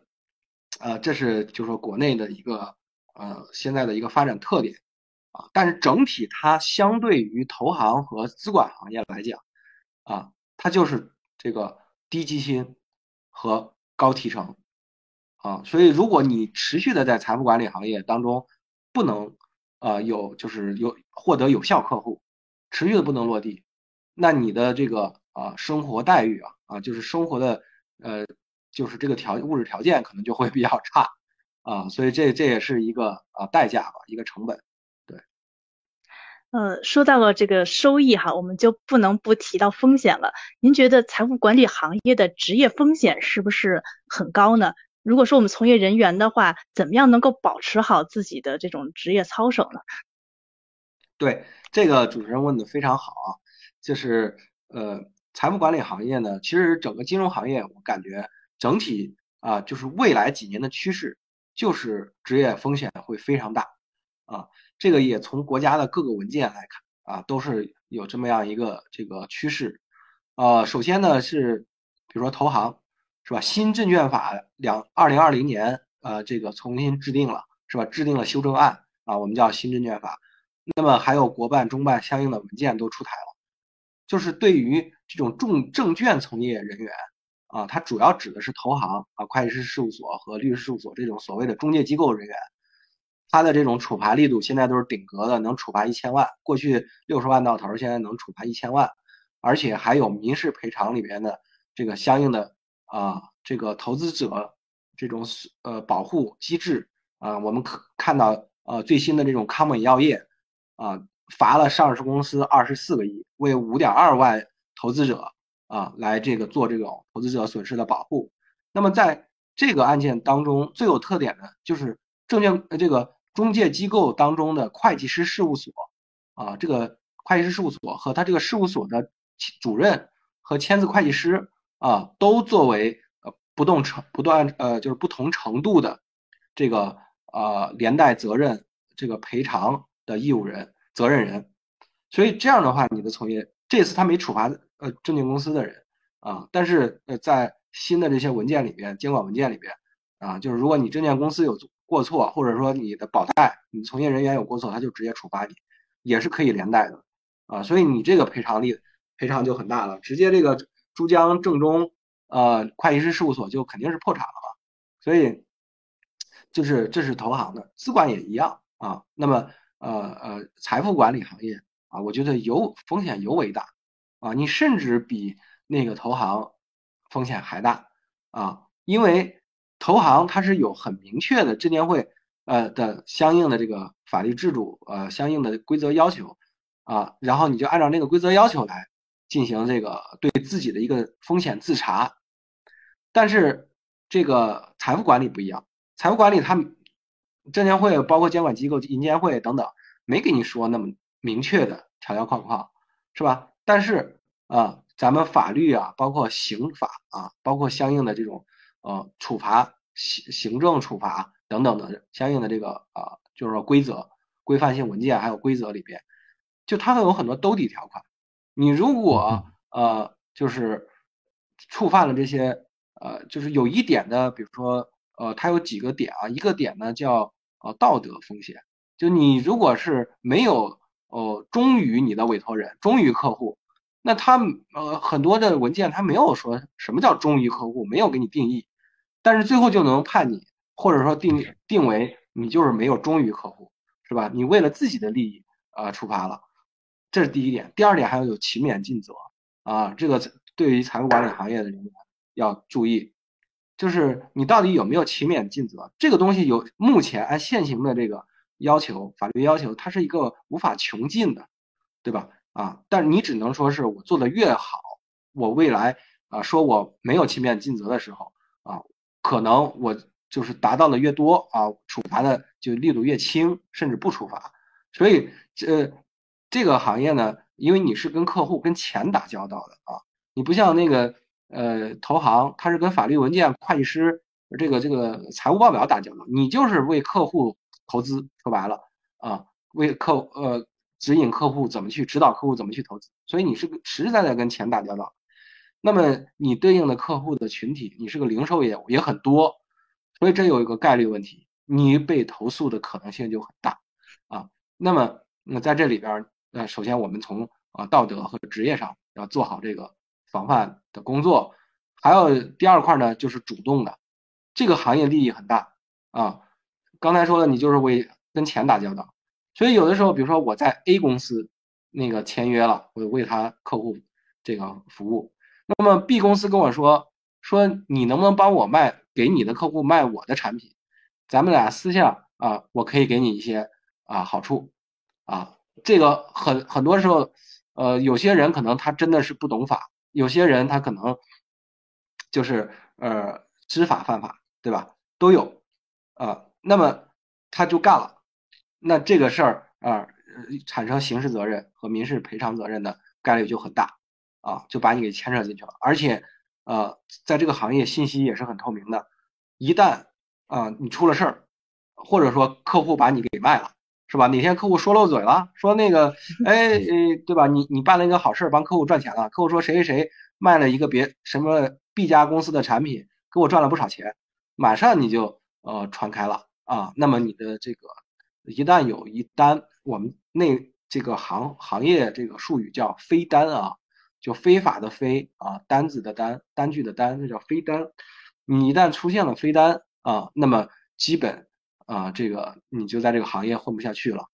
呃，这是就是说国内的一个呃现在的一个发展特点啊。但是整体它相对于投行和资管行业来讲啊，它就是这个低基薪和高提成。啊，所以如果你持续的在财富管理行业当中不能呃有就是有获得有效客户，持续的不能落地，那你的这个啊生活待遇啊啊就是生活的呃就是这个条物质条件可能就会比较差啊，所以这这也是一个啊代价吧，一个成本。对，呃，说到了这个收益哈，我们就不能不提到风险了。您觉得财富管理行业的职业风险是不是很高呢？如果说我们从业人员的话，怎么样能够保持好自己的这种职业操守呢？对，这个主持人问的非常好啊，就是呃，财富管理行业呢，其实整个金融行业，我感觉整体啊，就是未来几年的趋势，就是职业风险会非常大啊。这个也从国家的各个文件来看啊，都是有这么样一个这个趋势。呃，首先呢是，比如说投行。是吧？新证券法两二零二零年，呃，这个重新制定了，是吧？制定了修正案啊，我们叫新证券法。那么还有国办、中办相应的文件都出台了，就是对于这种重证券从业人员啊，它主要指的是投行啊、会计师事务所和律师事务所这种所谓的中介机构人员，它的这种处罚力度现在都是顶格的，能处罚一千万，过去六十万到头，现在能处罚一千万，而且还有民事赔偿里边的这个相应的。啊，这个投资者这种呃保护机制啊，我们可看到呃最新的这种康美药业啊，罚了上市公司二十四个亿，为五点二万投资者啊来这个做这种投资者损失的保护。那么在这个案件当中，最有特点的就是证券这个中介机构当中的会计师事务所啊，这个会计师事务所和他这个事务所的主任和签字会计师。啊，都作为呃不动程不断呃就是不同程度的这个呃连带责任这个赔偿的义务人责任人，所以这样的话，你的从业这次他没处罚呃证券公司的人啊，但是呃在新的这些文件里边监管文件里边啊，就是如果你证券公司有过错，或者说你的保代你从业人员有过错，他就直接处罚你，也是可以连带的啊，所以你这个赔偿力赔偿就很大了，直接这个。珠江正中，呃，会计师事务所就肯定是破产了嘛，所以就是这是投行的，资管也一样啊。那么，呃呃，财富管理行业啊，我觉得尤风险尤为大啊，你甚至比那个投行风险还大啊，因为投行它是有很明确的证监会呃的相应的这个法律制度呃相应的规则要求啊，然后你就按照那个规则要求来。进行这个对自己的一个风险自查，但是这个财富管理不一样，财富管理它证监会包括监管机构银监会等等没给你说那么明确的条条框框，是吧？但是啊，咱们法律啊，包括刑法啊，包括相应的这种呃处罚行行政处罚等等的相应的这个啊，就是说规则规范性文件还有规则里边，就它会有很多兜底条款。你如果呃就是触犯了这些呃，就是有一点的，比如说呃，它有几个点啊，一个点呢叫呃道德风险，就你如果是没有哦忠于你的委托人，忠于客户。那他呃很多的文件他没有说什么叫忠于客户，没有给你定义，但是最后就能判你，或者说定定为你就是没有忠于客户，是吧？你为了自己的利益啊出发了，这是第一点。第二点还要有勤勉尽责啊，这个对于财务管理行业的人员要注意，就是你到底有没有勤勉尽责？这个东西有目前按现行的这个要求，法律要求，它是一个无法穷尽的，对吧？啊，但是你只能说是我做的越好，我未来啊说我没有欺骗尽责的时候啊，可能我就是达到的越多啊，处罚的就力度越轻，甚至不处罚。所以这这个行业呢，因为你是跟客户跟钱打交道的啊，你不像那个呃投行，他是跟法律文件、会计师这个这个财务报表打交道，你就是为客户投资，说白了啊，为客呃。指引客户怎么去指导客户怎么去投资，所以你是实实在在跟钱打交道。那么你对应的客户的群体，你是个零售业务也很多，所以这有一个概率问题，你被投诉的可能性就很大啊。那么那在这里边，呃，首先我们从啊道德和职业上要做好这个防范的工作，还有第二块呢就是主动的，这个行业利益很大啊。刚才说的你就是为跟钱打交道。所以有的时候，比如说我在 A 公司那个签约了，我为他客户这个服务，那么 B 公司跟我说说你能不能帮我卖给你的客户卖我的产品？咱们俩私下啊，我可以给你一些啊好处啊。这个很很多时候，呃，有些人可能他真的是不懂法，有些人他可能就是呃知法犯法，对吧？都有啊，那么他就干了。那这个事儿啊，产生刑事责任和民事赔偿责任的概率就很大啊，就把你给牵扯进去了。而且，呃，在这个行业信息也是很透明的，一旦啊你出了事儿，或者说客户把你给卖了，是吧？哪天客户说漏嘴了，说那个，哎，对吧？你你办了一个好事儿，帮客户赚钱了，客户说谁谁谁卖了一个别什么 B 家公司的产品，给我赚了不少钱，马上你就呃传开了啊，那么你的这个。一旦有一单，我们那这个行行业这个术语叫飞单啊，就非法的非啊，单子的单，单据的单，这叫飞单。你一旦出现了飞单啊，那么基本啊，这个你就在这个行业混不下去了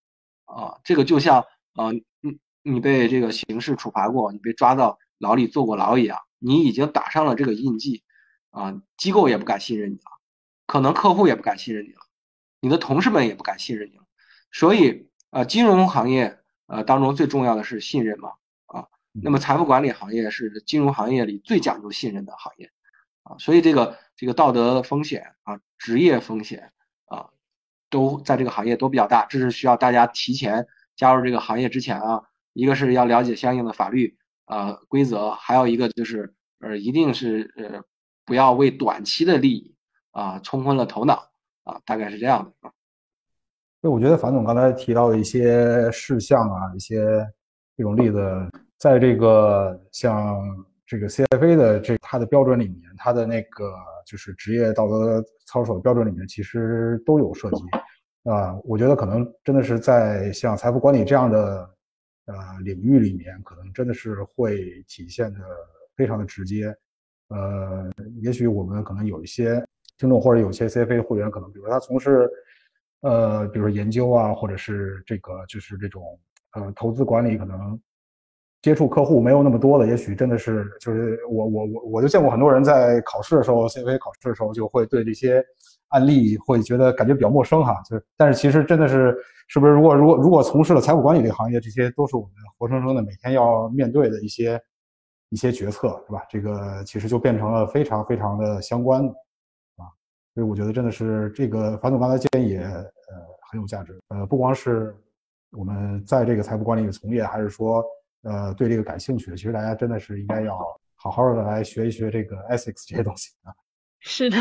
啊。这个就像啊，你你被这个刑事处罚过，你被抓到牢里坐过牢一样，你已经打上了这个印记啊，机构也不敢信任你了，可能客户也不敢信任你了，你的同事们也不敢信任你了。所以，呃，金融行业，呃，当中最重要的是信任嘛，啊，那么财富管理行业是金融行业里最讲究信任的行业，啊，所以这个这个道德风险啊，职业风险啊，都在这个行业都比较大，这是需要大家提前加入这个行业之前啊，一个是要了解相应的法律啊规则，还有一个就是呃，一定是呃，不要为短期的利益啊冲昏了头脑啊，大概是这样的啊。那我觉得樊总刚才提到的一些事项啊，一些这种例子，在这个像这个 CFA 的这它的标准里面，它的那个就是职业道德操守标准里面，其实都有涉及啊。我觉得可能真的是在像财富管理这样的呃领域里面，可能真的是会体现的非常的直接。呃，也许我们可能有一些听众或者有些 CFA 会员，可能比如说他从事呃，比如说研究啊，或者是这个就是这种呃投资管理，可能接触客户没有那么多的，也许真的是就是我我我我就见过很多人在考试的时候，CFA 考试的时候就会对这些案例会觉得感觉比较陌生哈，就是但是其实真的是是不是如果如果如果从事了财务管理这个行业，这些都是我们活生生的每天要面对的一些一些决策，是吧？这个其实就变成了非常非常的相关。所以我觉得真的是这个樊总刚才建议也呃很有价值。呃，不光是我们在这个财富管理从业，还是说呃对这个感兴趣的，其实大家真的是应该要好好的来学一学这个 ethics 这些东西啊。是的，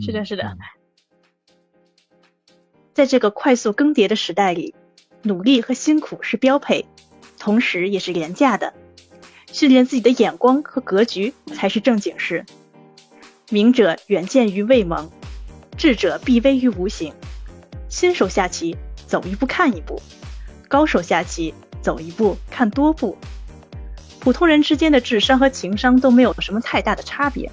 是的，是的。嗯在这个快速更迭的时代里，努力和辛苦是标配，同时也是廉价的。训练自己的眼光和格局才是正经事。明者远见于未萌，智者必危于无形。新手下棋，走一步看一步；高手下棋，走一步看多步。普通人之间的智商和情商都没有什么太大的差别，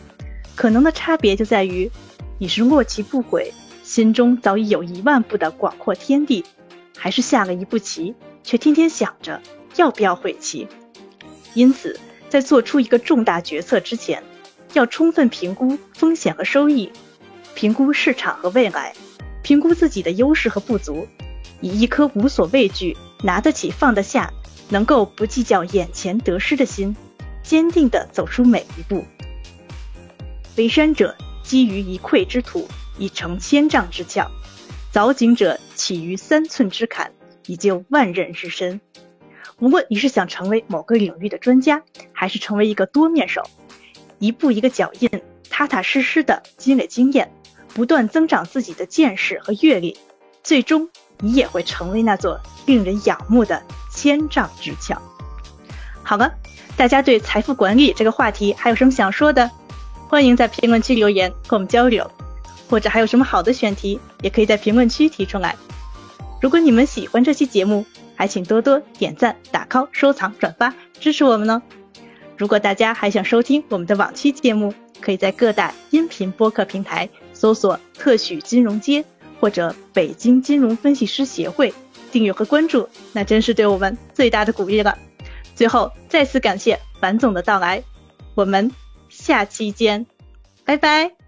可能的差别就在于你是落棋不悔，心中早已有一万步的广阔天地，还是下了一步棋，却天天想着要不要悔棋。因此，在做出一个重大决策之前，要充分评估风险和收益，评估市场和未来，评估自己的优势和不足，以一颗无所畏惧、拿得起放得下、能够不计较眼前得失的心，坚定地走出每一步。为山者，基于一篑之土，以成千丈之峭；凿井者，起于三寸之坎，以就万仞之深。无论你是想成为某个领域的专家，还是成为一个多面手，一步一个脚印，踏踏实实的积累经验，不断增长自己的见识和阅历，最终你也会成为那座令人仰慕的千丈之桥。好了，大家对财富管理这个话题还有什么想说的？欢迎在评论区留言和我们交流，或者还有什么好的选题，也可以在评论区提出来。如果你们喜欢这期节目，还请多多点赞、打 call、收藏、转发，支持我们哦。如果大家还想收听我们的往期节目，可以在各大音频播客平台搜索“特许金融街”或者“北京金融分析师协会”订阅和关注，那真是对我们最大的鼓励了。最后，再次感谢樊总的到来，我们下期见，拜拜。